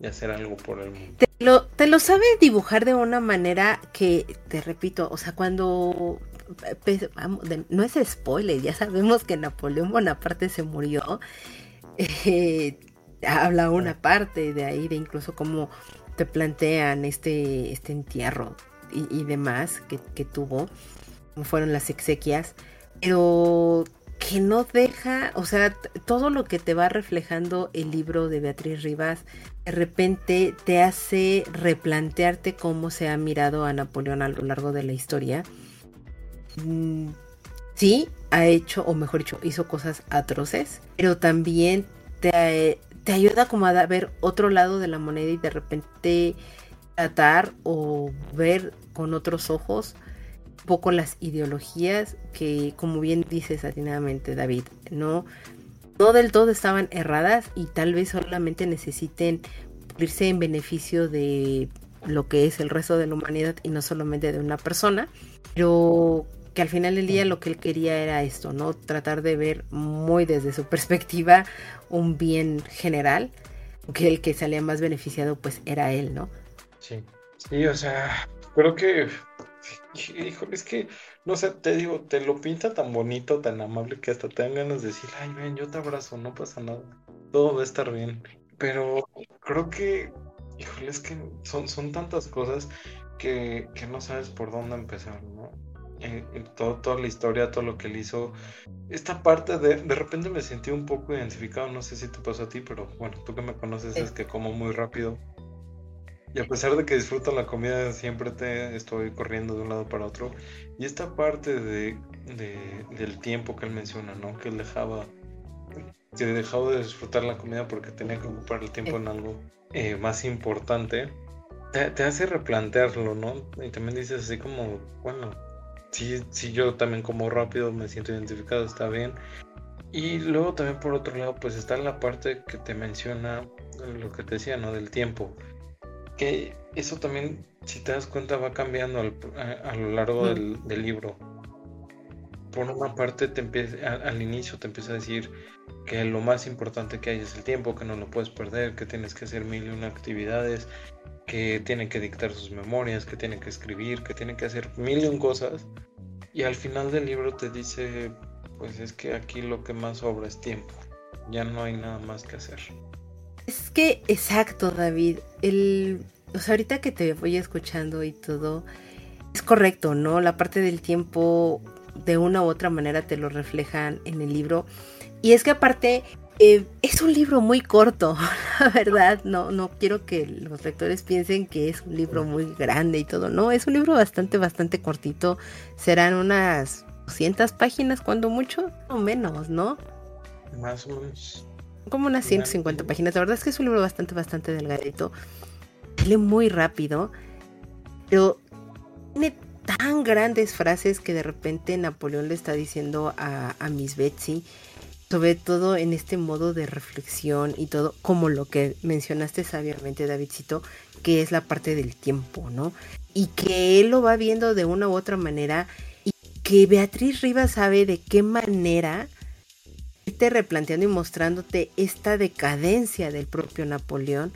y hacer algo por el mundo. Te lo, te lo sabe dibujar de una manera que, te repito, o sea, cuando... no es spoiler, ya sabemos que Napoleón Bonaparte se murió eh, habla una parte de ahí, de incluso cómo te plantean este, este entierro y, demás que, que, tuvo, fueron las exequias, pero que no deja, o sea, todo lo que te va reflejando el libro de Beatriz Rivas, de repente te hace replantearte cómo se ha mirado a Napoleón a lo largo de la historia. Mm, sí, ha hecho, o mejor dicho, hizo cosas atroces, pero también te, te ayuda como a ver otro lado de la moneda y de repente tratar o ver con otros ojos poco las ideologías que, como bien dices atinadamente, David, no, no del todo estaban erradas y tal vez solamente necesiten irse en beneficio de lo que es el resto de la humanidad y no solamente de una persona, pero que al final del día lo que él quería era esto, ¿no? Tratar de ver muy desde su *laughs* perspectiva un bien general, que el que salía más beneficiado pues era él, ¿no? Sí, sí, o sea, creo que, híjole, es que, no sé, te digo, te lo pinta tan bonito, tan amable que hasta te dan ganas de decir, ay, ven, yo te abrazo, no pasa nada, todo va a estar bien. Pero creo que, híjole, es que son, son tantas cosas que, que no sabes por dónde empezar, ¿no? todo, toda la historia, todo lo que él hizo. Esta parte de, de repente me sentí un poco identificado, no sé si te pasó a ti, pero bueno, tú que me conoces es que como muy rápido. Y a pesar de que disfruto la comida, siempre te estoy corriendo de un lado para otro. Y esta parte de, del tiempo que él menciona, ¿no? Que él dejaba, que dejaba de disfrutar la comida porque tenía que ocupar el tiempo en algo eh, más importante. Te, te, hace replantearlo, ¿no? Y también dices así como, bueno, sí, sí, yo también como rápido me siento identificado, está bien. Y luego también por otro lado, pues está la parte que te menciona lo que te decía, ¿no? Del tiempo. Que eso también, si te das cuenta, va cambiando a, lo largo del, libro. Por una parte, te empieza, al inicio te empieza a decir que lo más importante que hay es el tiempo, que no lo puedes perder, que tienes que hacer mil y una actividades, que tiene que dictar sus memorias, que tiene que escribir, que tiene que hacer mil y un cosas. Y al final del libro te dice, pues es que aquí lo que más sobra es tiempo. Ya no hay nada más que hacer. Es que, exacto, David. El, o sea, ahorita que te voy escuchando y todo, es correcto, ¿no? La parte del tiempo, de una u otra manera, te lo reflejan en el libro. Y es que aparte, eh, es un libro muy corto, *laughs* la verdad. No, no quiero que los lectores piensen que es un libro muy grande y todo. No, es un libro bastante, bastante cortito. Serán unas 200 páginas, cuando mucho, o menos, ¿no? Más o menos. Como unas 150 páginas. La verdad es que es un libro bastante, bastante delgadito. lee muy rápido, pero tiene tan grandes frases que de repente Napoleón le está diciendo a, a Miss Betsy, sobre todo en este modo de reflexión y todo, como lo que mencionaste sabiamente, Davidcito, que es la parte del tiempo, ¿no? Y que él lo va viendo de una u otra manera y que Beatriz Rivas sabe de qué manera irte replanteando y mostrándote esta decadencia del propio Napoleón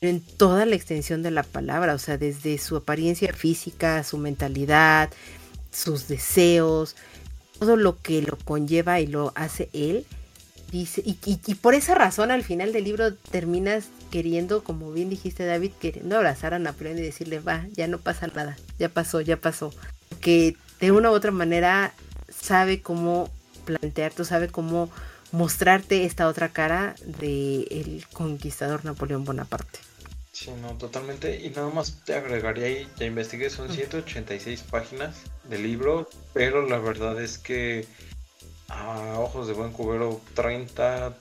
en toda la extensión de la palabra, o sea, desde su apariencia física, su mentalidad, sus deseos, todo lo que lo conlleva y lo hace él. Dice, y, y, por esa razón al final del libro terminas queriendo, como bien dijiste David, queriendo abrazar a Napoleón y decirle, va, ya no pasa nada, ya pasó, ya pasó. Que de una u otra manera sabe cómo plantearte, sabe cómo mostrarte esta otra cara del el conquistador Napoleón Bonaparte. Sí, no, totalmente. Y nada más te agregaría ahí, ya investigué, son 186 páginas de libro, pero la verdad es que a ojos de buen cubero, 30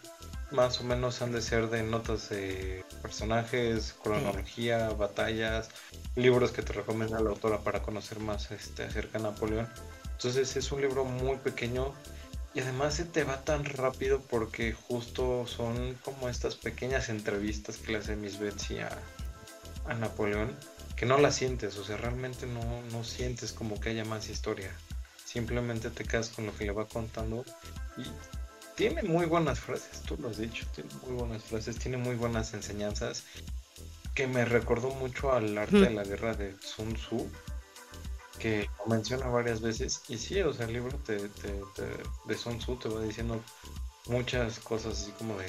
más o menos han de ser de notas de personajes, cronología, batallas, libros que te recomienda la autora para conocer más este, acerca de Napoleón. Entonces es un libro muy pequeño y además se te va tan rápido porque justo son como estas pequeñas entrevistas que le hace Miss Betsy a, Napoleón, que no la sientes, o sea, realmente no, no sientes como que haya más historia. Simplemente te quedas con lo que le va contando y tiene muy buenas frases, tú lo has dicho, tiene muy buenas frases, tiene muy buenas enseñanzas que me recordó mucho al arte de la guerra de Sun Tzu, que menciona varias veces. Y sí, o sea, el libro te, de Sun Tzu te va diciendo muchas cosas así como de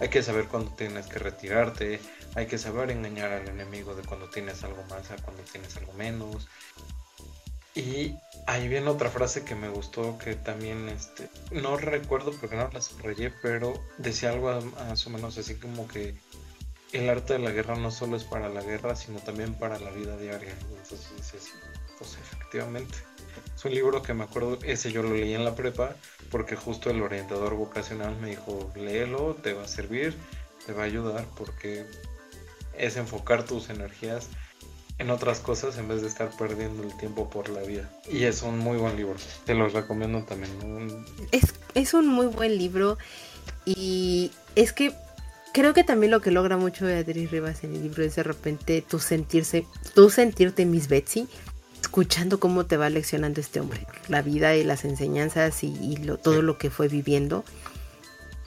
hay que saber cuándo tienes que retirarte, hay que saber engañar al enemigo de cuando tienes algo más a cuando tienes algo menos. Y ahí viene otra frase que me gustó que también este no recuerdo porque no la subrayé, pero decía algo más o menos así como que el arte de la guerra no solo es para la guerra, sino también para la vida diaria. Entonces dices, pues efectivamente. Es un libro que me acuerdo, ese yo lo leí en la prepa, porque justo el orientador vocacional me dijo, léelo, te va a servir, te va a ayudar, porque es enfocar tus energías en otras cosas en vez de estar perdiendo el tiempo por la vida. Y es un muy buen libro, te lo recomiendo también. Es, es un muy buen libro y es que creo que también lo que logra mucho Beatriz Rivas en el libro es de repente sentirse, tú sentirte Miss Betsy, escuchando cómo te va leccionando este hombre, la vida y las enseñanzas y, todo lo que fue viviendo.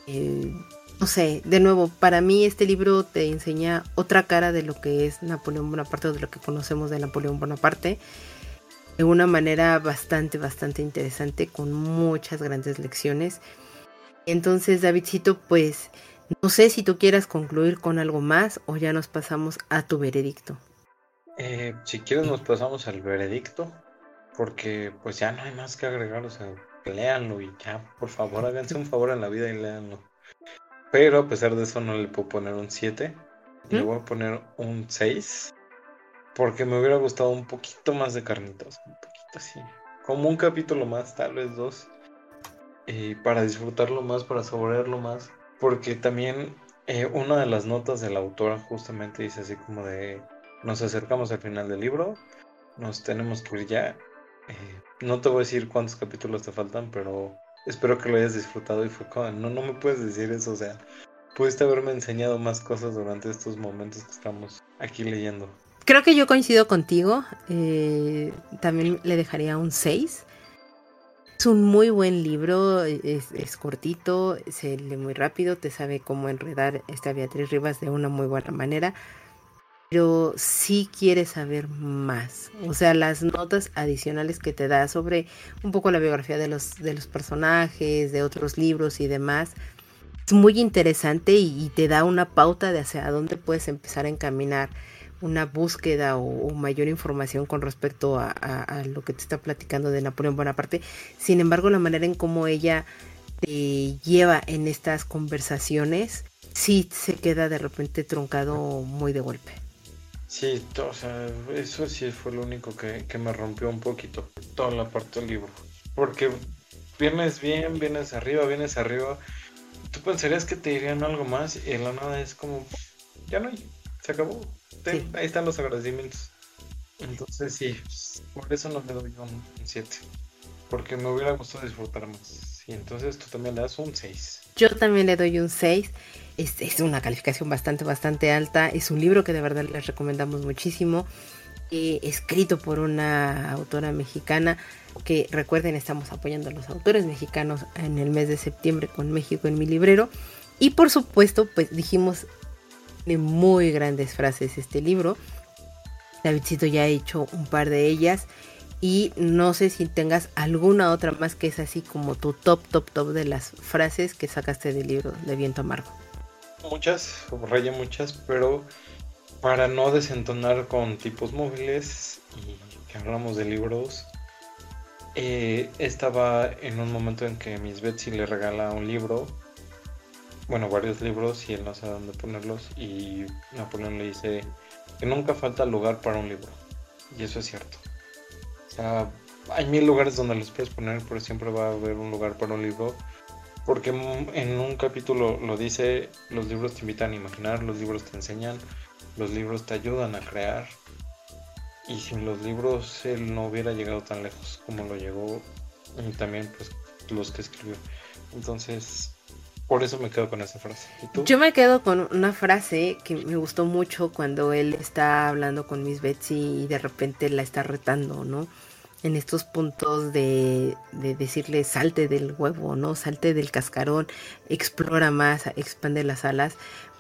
Eh, no sé, de nuevo, para mí este libro te enseña otra cara de lo que es Napoleón Bonaparte, de lo que conocemos de Napoleón Bonaparte, de una manera bastante, bastante interesante, con muchas grandes lecciones. Entonces, Davidcito, pues, no sé si tú quieras concluir con algo más o ya nos pasamos a tu veredicto. Eh, si quieres nos pasamos al veredicto, porque pues ya no hay más que agregar, o sea, léanlo y ya, por favor, háganse un favor en la vida y léanlo. Pero a pesar de eso no le puedo poner un 7, le voy a poner un 6, porque me hubiera gustado un poquito más de carnitas, un poquito así, como un capítulo más, tal vez dos, y para disfrutarlo más, para saborearlo más, porque también eh, una de las notas de la autora justamente dice así como de nos acercamos al final del libro, nos tenemos que ir ya. Eh, no te voy a decir cuántos capítulos te faltan, pero espero que lo hayas disfrutado y fue no, no me puedes decir eso, o sea, pudiste haberme enseñado más cosas durante estos momentos que estamos aquí leyendo. Creo que yo coincido contigo, eh, también le dejaría un 6. Es un muy buen libro, es, es, cortito, se lee muy rápido, te sabe cómo enredar esta Beatriz Rivas de una muy buena manera pero sí quieres saber más. O sea, las notas adicionales que te da sobre un poco la biografía de los, de los personajes, de otros libros y demás. Es muy interesante y, te da una pauta de hacia dónde puedes empezar a encaminar una búsqueda o, mayor información con respecto a, a, lo que te está platicando de Napoleón Bonaparte. Sin embargo, la manera en cómo ella te lleva en estas conversaciones, sí se queda de repente truncado muy de golpe. Sí, o sea, eso sí fue lo único que, me rompió un poquito, toda la parte del libro. Porque vienes bien, vienes arriba, vienes arriba. Tú pensarías que te dirían algo más y la nada es como, ya no hay, se acabó. ahí están los agradecimientos. Entonces sí, por eso no le doy un 7. Porque me hubiera gustado disfrutar más. Y entonces tú también le das un 6. Yo también le doy un 6. Es, es, una calificación bastante, bastante alta. Es un libro que de verdad les recomendamos muchísimo. Eh, escrito por una autora mexicana que recuerden estamos apoyando a los autores mexicanos en el mes de septiembre con México en mi librero. Y por supuesto, pues dijimos de muy grandes frases este libro. Davidcito ya ha hecho un par de ellas y no sé si tengas alguna otra más que es así como tu top, top, top de las frases que sacaste del libro de Viento Amargo. Muchas, raya muchas, pero para no desentonar con tipos móviles y que hablamos de libros, eh, estaba en un momento en que Miss Betsy le regala un libro, bueno, varios libros y él no sabe dónde ponerlos y Napoleón le dice que nunca falta lugar para un libro. Y eso es cierto. O sea, hay mil lugares donde los puedes poner, pero siempre va a haber un lugar para un libro. Porque en un capítulo lo dice, los libros te invitan a imaginar, los libros te enseñan, los libros te ayudan a crear. Y sin los libros él no hubiera llegado tan lejos como lo llegó. Y también pues los que escribió. Entonces, por eso me quedo con esa frase. Yo me quedo con una frase que me gustó mucho cuando él está hablando con Miss Betsy y de repente la está retando, ¿no? En estos puntos de, de decirle salte del huevo, ¿no? Salte del cascarón, explora más, expande las alas,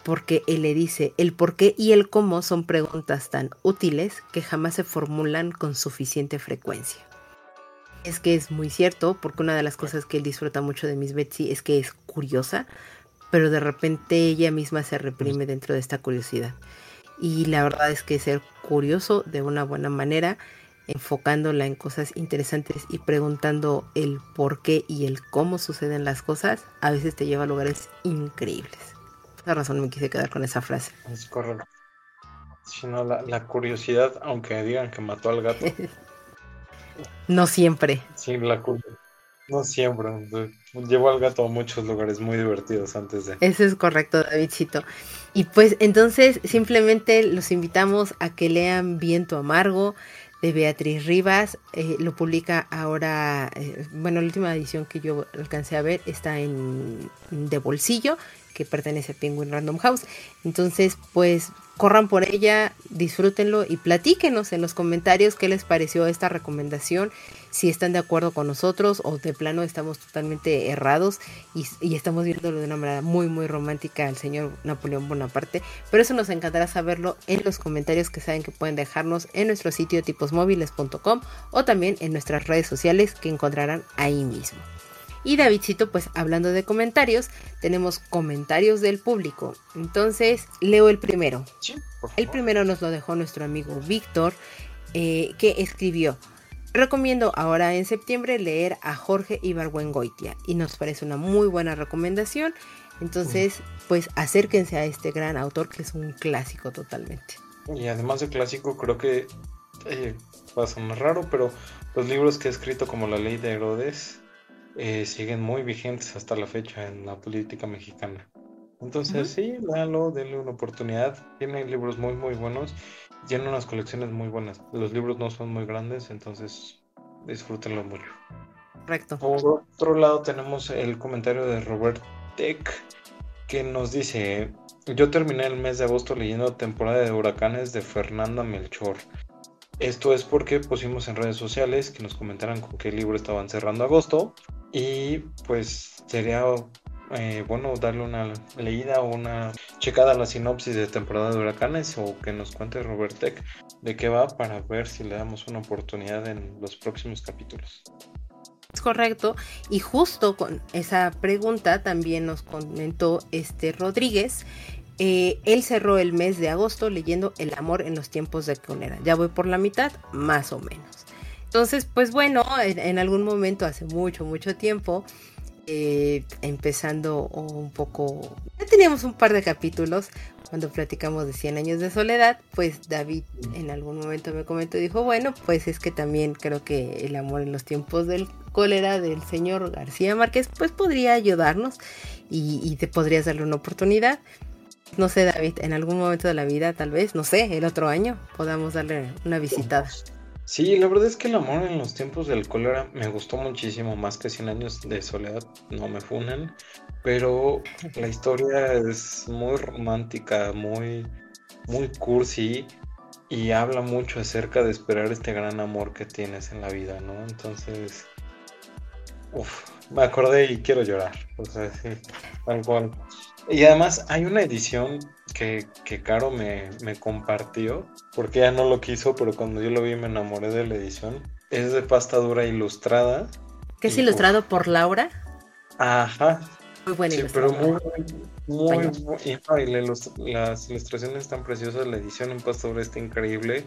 porque él le dice el por qué y el cómo son preguntas tan útiles que jamás se formulan con suficiente frecuencia. Es que es muy cierto, porque una de las cosas que él disfruta mucho de Miss Betsy es que es curiosa, pero de repente ella misma se reprime dentro de esta curiosidad. Y la verdad es que ser curioso de una buena manera, enfocándola en cosas interesantes y preguntando el por qué y el cómo suceden las cosas, a veces te lleva a lugares increíbles. Por esa razón me quise quedar con esa frase. Es correcto. Si no, la, la curiosidad, aunque digan que mató al gato, *laughs* No siempre. Sí, la No siempre. Llevo al gato a muchos lugares muy divertidos antes de. Eso es correcto, Davidcito. Y pues entonces simplemente los invitamos a que lean Viento Amargo de Beatriz Rivas. Eh, lo publica ahora, eh, bueno, la última edición que yo alcancé a ver está en de bolsillo, que pertenece a Penguin Random House. Entonces, pues corran por ella, disfrútenlo y platíquenos en los comentarios qué les pareció esta recomendación, si están de acuerdo con nosotros o de plano estamos totalmente errados y, estamos viéndolo de una manera muy muy romántica al señor Napoleón Bonaparte, pero eso nos encantará saberlo en los comentarios que saben que pueden dejarnos en nuestro sitio tiposmóviles.com o también en nuestras redes sociales que encontrarán ahí mismo. Y Davidcito, pues hablando de comentarios, tenemos comentarios del público. Entonces, leo el primero. el primero nos lo dejó nuestro amigo Víctor, eh, que escribió. Recomiendo ahora en septiembre leer a Jorge Ibargüengoitia y nos parece una muy buena recomendación. Entonces, pues acérquense a este gran autor que es un clásico totalmente. Y además de clásico, creo que eh, va a sonar raro, pero los libros que he escrito como La Ley de Herodes eh, siguen muy vigentes hasta la fecha en la política mexicana. Entonces, sí, léalo, denle una oportunidad. Tiene libros muy, muy buenos. Tiene unas colecciones muy buenas. Los libros no son muy grandes, entonces disfrútenlo mucho. Correcto. Por otro lado, tenemos el comentario de Robert Tech que nos dice: Yo terminé el mes de agosto leyendo Temporada de Huracanes de Fernanda Melchor. Esto es porque pusimos en redes sociales que nos comentaran con qué libro estaban cerrando agosto y pues sería eh, bueno darle una leída o una checada a la sinopsis de temporada de huracanes o que nos cuente Robert Tech de qué va para ver si le damos una oportunidad en los próximos capítulos. Es correcto y justo con esa pregunta también nos comentó este Rodríguez eh, él cerró el mes de agosto leyendo El amor en los tiempos de cólera. Ya voy por la mitad, más o menos. Entonces, pues bueno, en, algún momento, hace mucho, mucho tiempo, eh, empezando un poco, ya teníamos un par de capítulos cuando platicamos de 100 años de soledad, pues David en algún momento me comentó y dijo, bueno, pues es que también creo que el amor en los tiempos del cólera del señor García Márquez, pues podría ayudarnos y, y te podrías darle una oportunidad no sé, David, en algún momento de la vida, tal vez, no sé, el otro año, podamos darle una visitada. Sí, la verdad es que el amor en los tiempos del cólera me gustó muchísimo, más que 100 años de soledad, no me funan, pero la historia es muy romántica, muy, muy cursi y habla mucho acerca de esperar este gran amor que tienes en la vida, ¿no? Entonces, uff, me acordé y quiero llorar, o sea, sí, tal cual. Y además hay una edición que, que Caro me, me, compartió, porque ella no lo quiso, pero cuando yo lo vi me enamoré de la edición. Es de pasta dura ilustrada. ¿Qué es ilustrado por Laura? Ajá. Muy buena sí, pero muy, muy, muy y, y las ilustraciones están preciosas, la edición en pasta dura está increíble.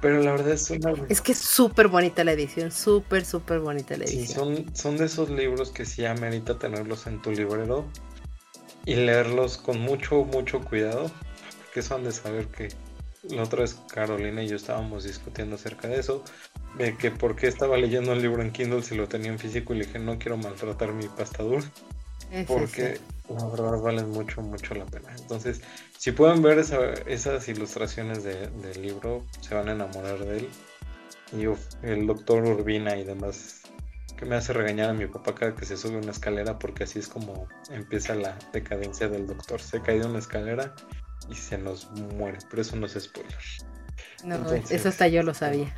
Pero la verdad es una... Es que es súper bonita la edición, súper, súper bonita la edición. Sí, son, son de esos libros que sí amerita tenerlos en tu librero y leerlos con mucho, mucho cuidado, porque eso han de saber que la otra vez Carolina y yo estábamos discutiendo acerca de eso, de que por qué estaba leyendo un libro en Kindle si lo tenía en físico y le dije no quiero maltratar mi pastadura, porque la verdad valen mucho, mucho la pena. Entonces, si pueden ver esas ilustraciones del libro, se van a enamorar de él. Y el doctor Urbina y demás que me hace regañar a mi papá cada que se sube una escalera porque así es como empieza la decadencia del doctor. Se cae de una escalera y se nos muere, pero eso no es spoiler. No, eso hasta yo lo sabía.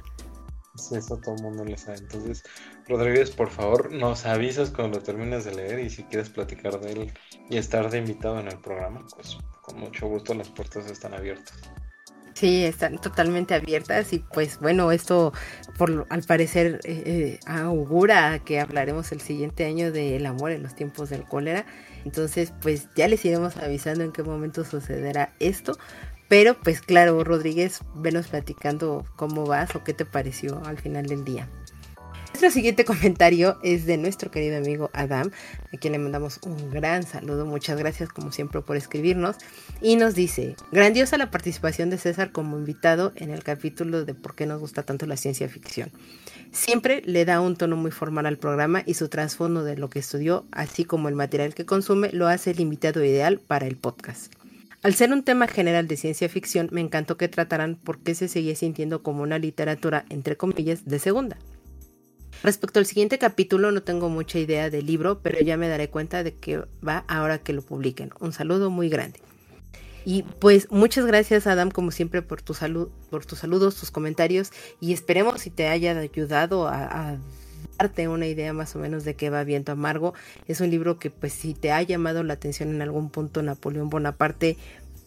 Sí, eso todo el mundo lo sabe. Entonces, Rodríguez, por favor, nos avisas cuando lo termines de leer y si quieres platicar de él y estar de invitado en el programa, pues con mucho gusto las puertas están abiertas. Sí, están totalmente abiertas y pues bueno, esto por al parecer eh, eh, augura que hablaremos el siguiente año del amor en los tiempos del cólera. Entonces pues ya les iremos avisando en qué momento sucederá esto. Pero pues claro, Rodríguez, venos platicando cómo vas o qué te pareció al final del día. Nuestro siguiente comentario es de nuestro querido amigo Adam, a quien le mandamos un gran saludo. Muchas gracias como siempre por escribirnos. Y nos dice, grandiosa la participación de César como invitado en el capítulo de por qué nos gusta tanto la ciencia ficción. Siempre le da un tono muy formal al programa y su trasfondo de lo que estudió, así como el material que consume, lo hace el invitado ideal para el podcast. Al ser un tema general de ciencia ficción, me encantó que trataran por qué se seguía sintiendo como una literatura, entre comillas, de segunda. Respecto al siguiente capítulo, no tengo mucha idea del libro, pero ya me daré cuenta de que va ahora que lo publiquen. Un saludo muy grande. Y pues muchas gracias Adam como siempre por tus saludos, tus comentarios y esperemos si te haya ayudado a, a, darte una idea más o menos de qué va Viento Amargo. Es un libro que pues si te ha llamado la atención en algún punto Napoleón Bonaparte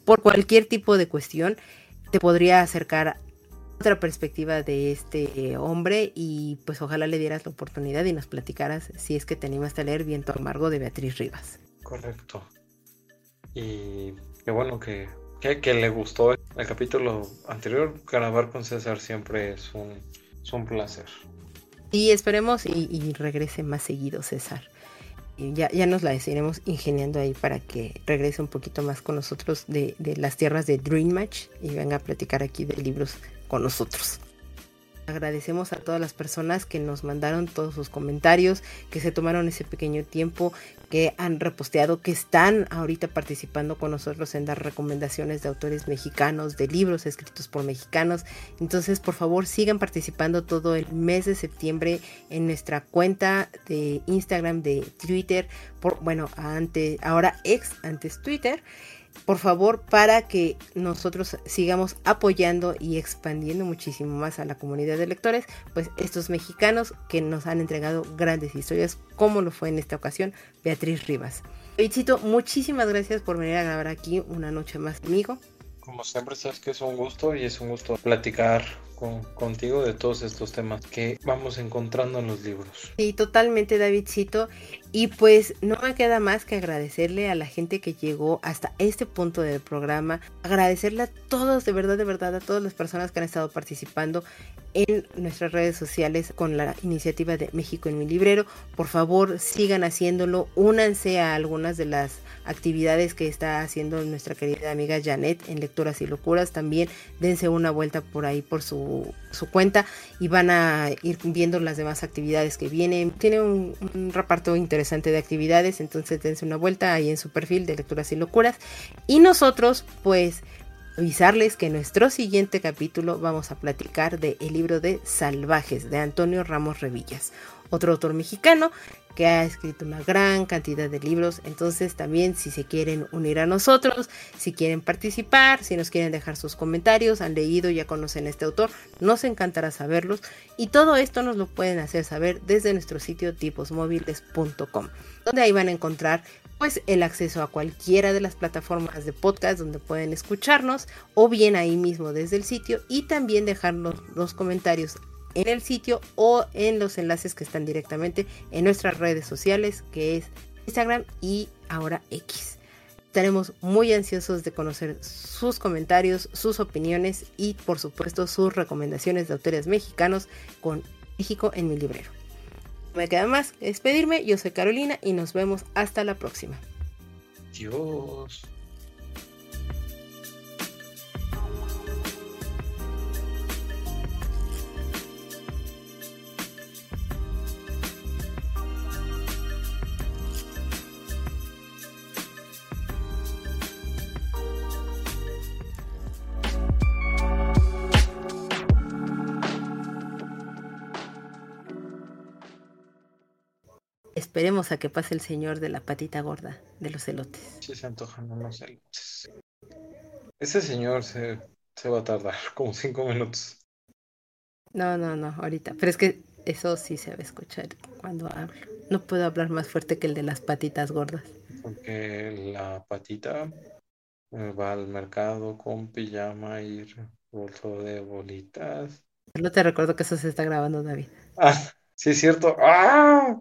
por cualquier tipo de cuestión, te podría acercar otra perspectiva de este hombre y pues ojalá le dieras la oportunidad y nos platicaras si es que te animaste a leer Viento Amargo de Beatriz Rivas. Correcto. Y qué bueno que, que, le gustó el capítulo anterior. Grabar con César siempre es un, es un placer. Y esperemos y, y, regrese más seguido César. Ya, ya nos la iremos ingeniando ahí para que regrese un poquito más con nosotros de, de las tierras de Dream Match y venga a platicar aquí de libros con nosotros. Agradecemos a todas las personas que nos mandaron todos sus comentarios, que se tomaron ese pequeño tiempo, que han reposteado, que están ahorita participando con nosotros en dar recomendaciones de autores mexicanos, de libros escritos por mexicanos. Entonces, por favor, sigan participando todo el mes de septiembre en nuestra cuenta de Instagram, de Twitter, por, bueno, antes, ahora ex, antes Twitter por favor, para que nosotros sigamos apoyando y expandiendo muchísimo más a la comunidad de lectores, pues estos mexicanos que nos han entregado grandes historias, como lo fue en esta ocasión Beatriz Rivas. Bichito, muchísimas gracias por venir a grabar aquí una noche más conmigo. Como siempre, sabes que es un gusto y es un gusto platicar con, contigo de todos estos temas que vamos encontrando en los libros. Sí, totalmente, Davidcito. Y pues no me queda más que agradecerle a la gente que llegó hasta este punto del programa, agradecerle a todos, de verdad, de verdad, a todas las personas que han estado participando en nuestras redes sociales con la iniciativa de México en mi librero. Por favor, sigan haciéndolo, únanse a algunas de las actividades que está haciendo nuestra querida amiga Janet en Lecturas y Locuras. También dense una vuelta por ahí por su, su cuenta y van a ir viendo las demás actividades que vienen. Tiene un, reparto interesante interesante de actividades, entonces dense una vuelta ahí en su perfil de lecturas y locuras. Y nosotros, pues, avisarles que en nuestro siguiente capítulo vamos a platicar de el libro de Salvajes de Antonio Ramos Revillas, otro autor mexicano que ha escrito una gran cantidad de libros. Entonces también si se quieren unir a nosotros, si quieren participar, si nos quieren dejar sus comentarios, han leído, ya conocen a este autor, nos encantará saberlos. Y todo esto nos lo pueden hacer saber desde nuestro sitio tiposmóviles.com, donde ahí van a encontrar pues el acceso a cualquiera de las plataformas de podcast donde pueden escucharnos o bien ahí mismo desde el sitio y también dejarnos los comentarios en el sitio o en los enlaces que están directamente en nuestras redes sociales, que es Instagram y ahora X. Estaremos muy ansiosos de conocer sus comentarios, sus opiniones y por supuesto sus recomendaciones de autores mexicanos con México en mi librero. me queda más que despedirme, yo soy Carolina y nos vemos hasta la próxima. Dios. Esperemos a que pase el señor de la patita gorda de los elotes. Sí, se antojan unos elotes. Ese señor se, va a tardar *laughs* como cinco minutos. No, no, no, ahorita. Pero es que eso sí se va a escuchar cuando hablo. No puedo hablar más fuerte que el de las patitas gordas. Porque la patita eh, va al mercado con pijama y bolso de bolitas. No te recuerdo que eso se está grabando, David. Ah, sí es cierto. ¡Ah!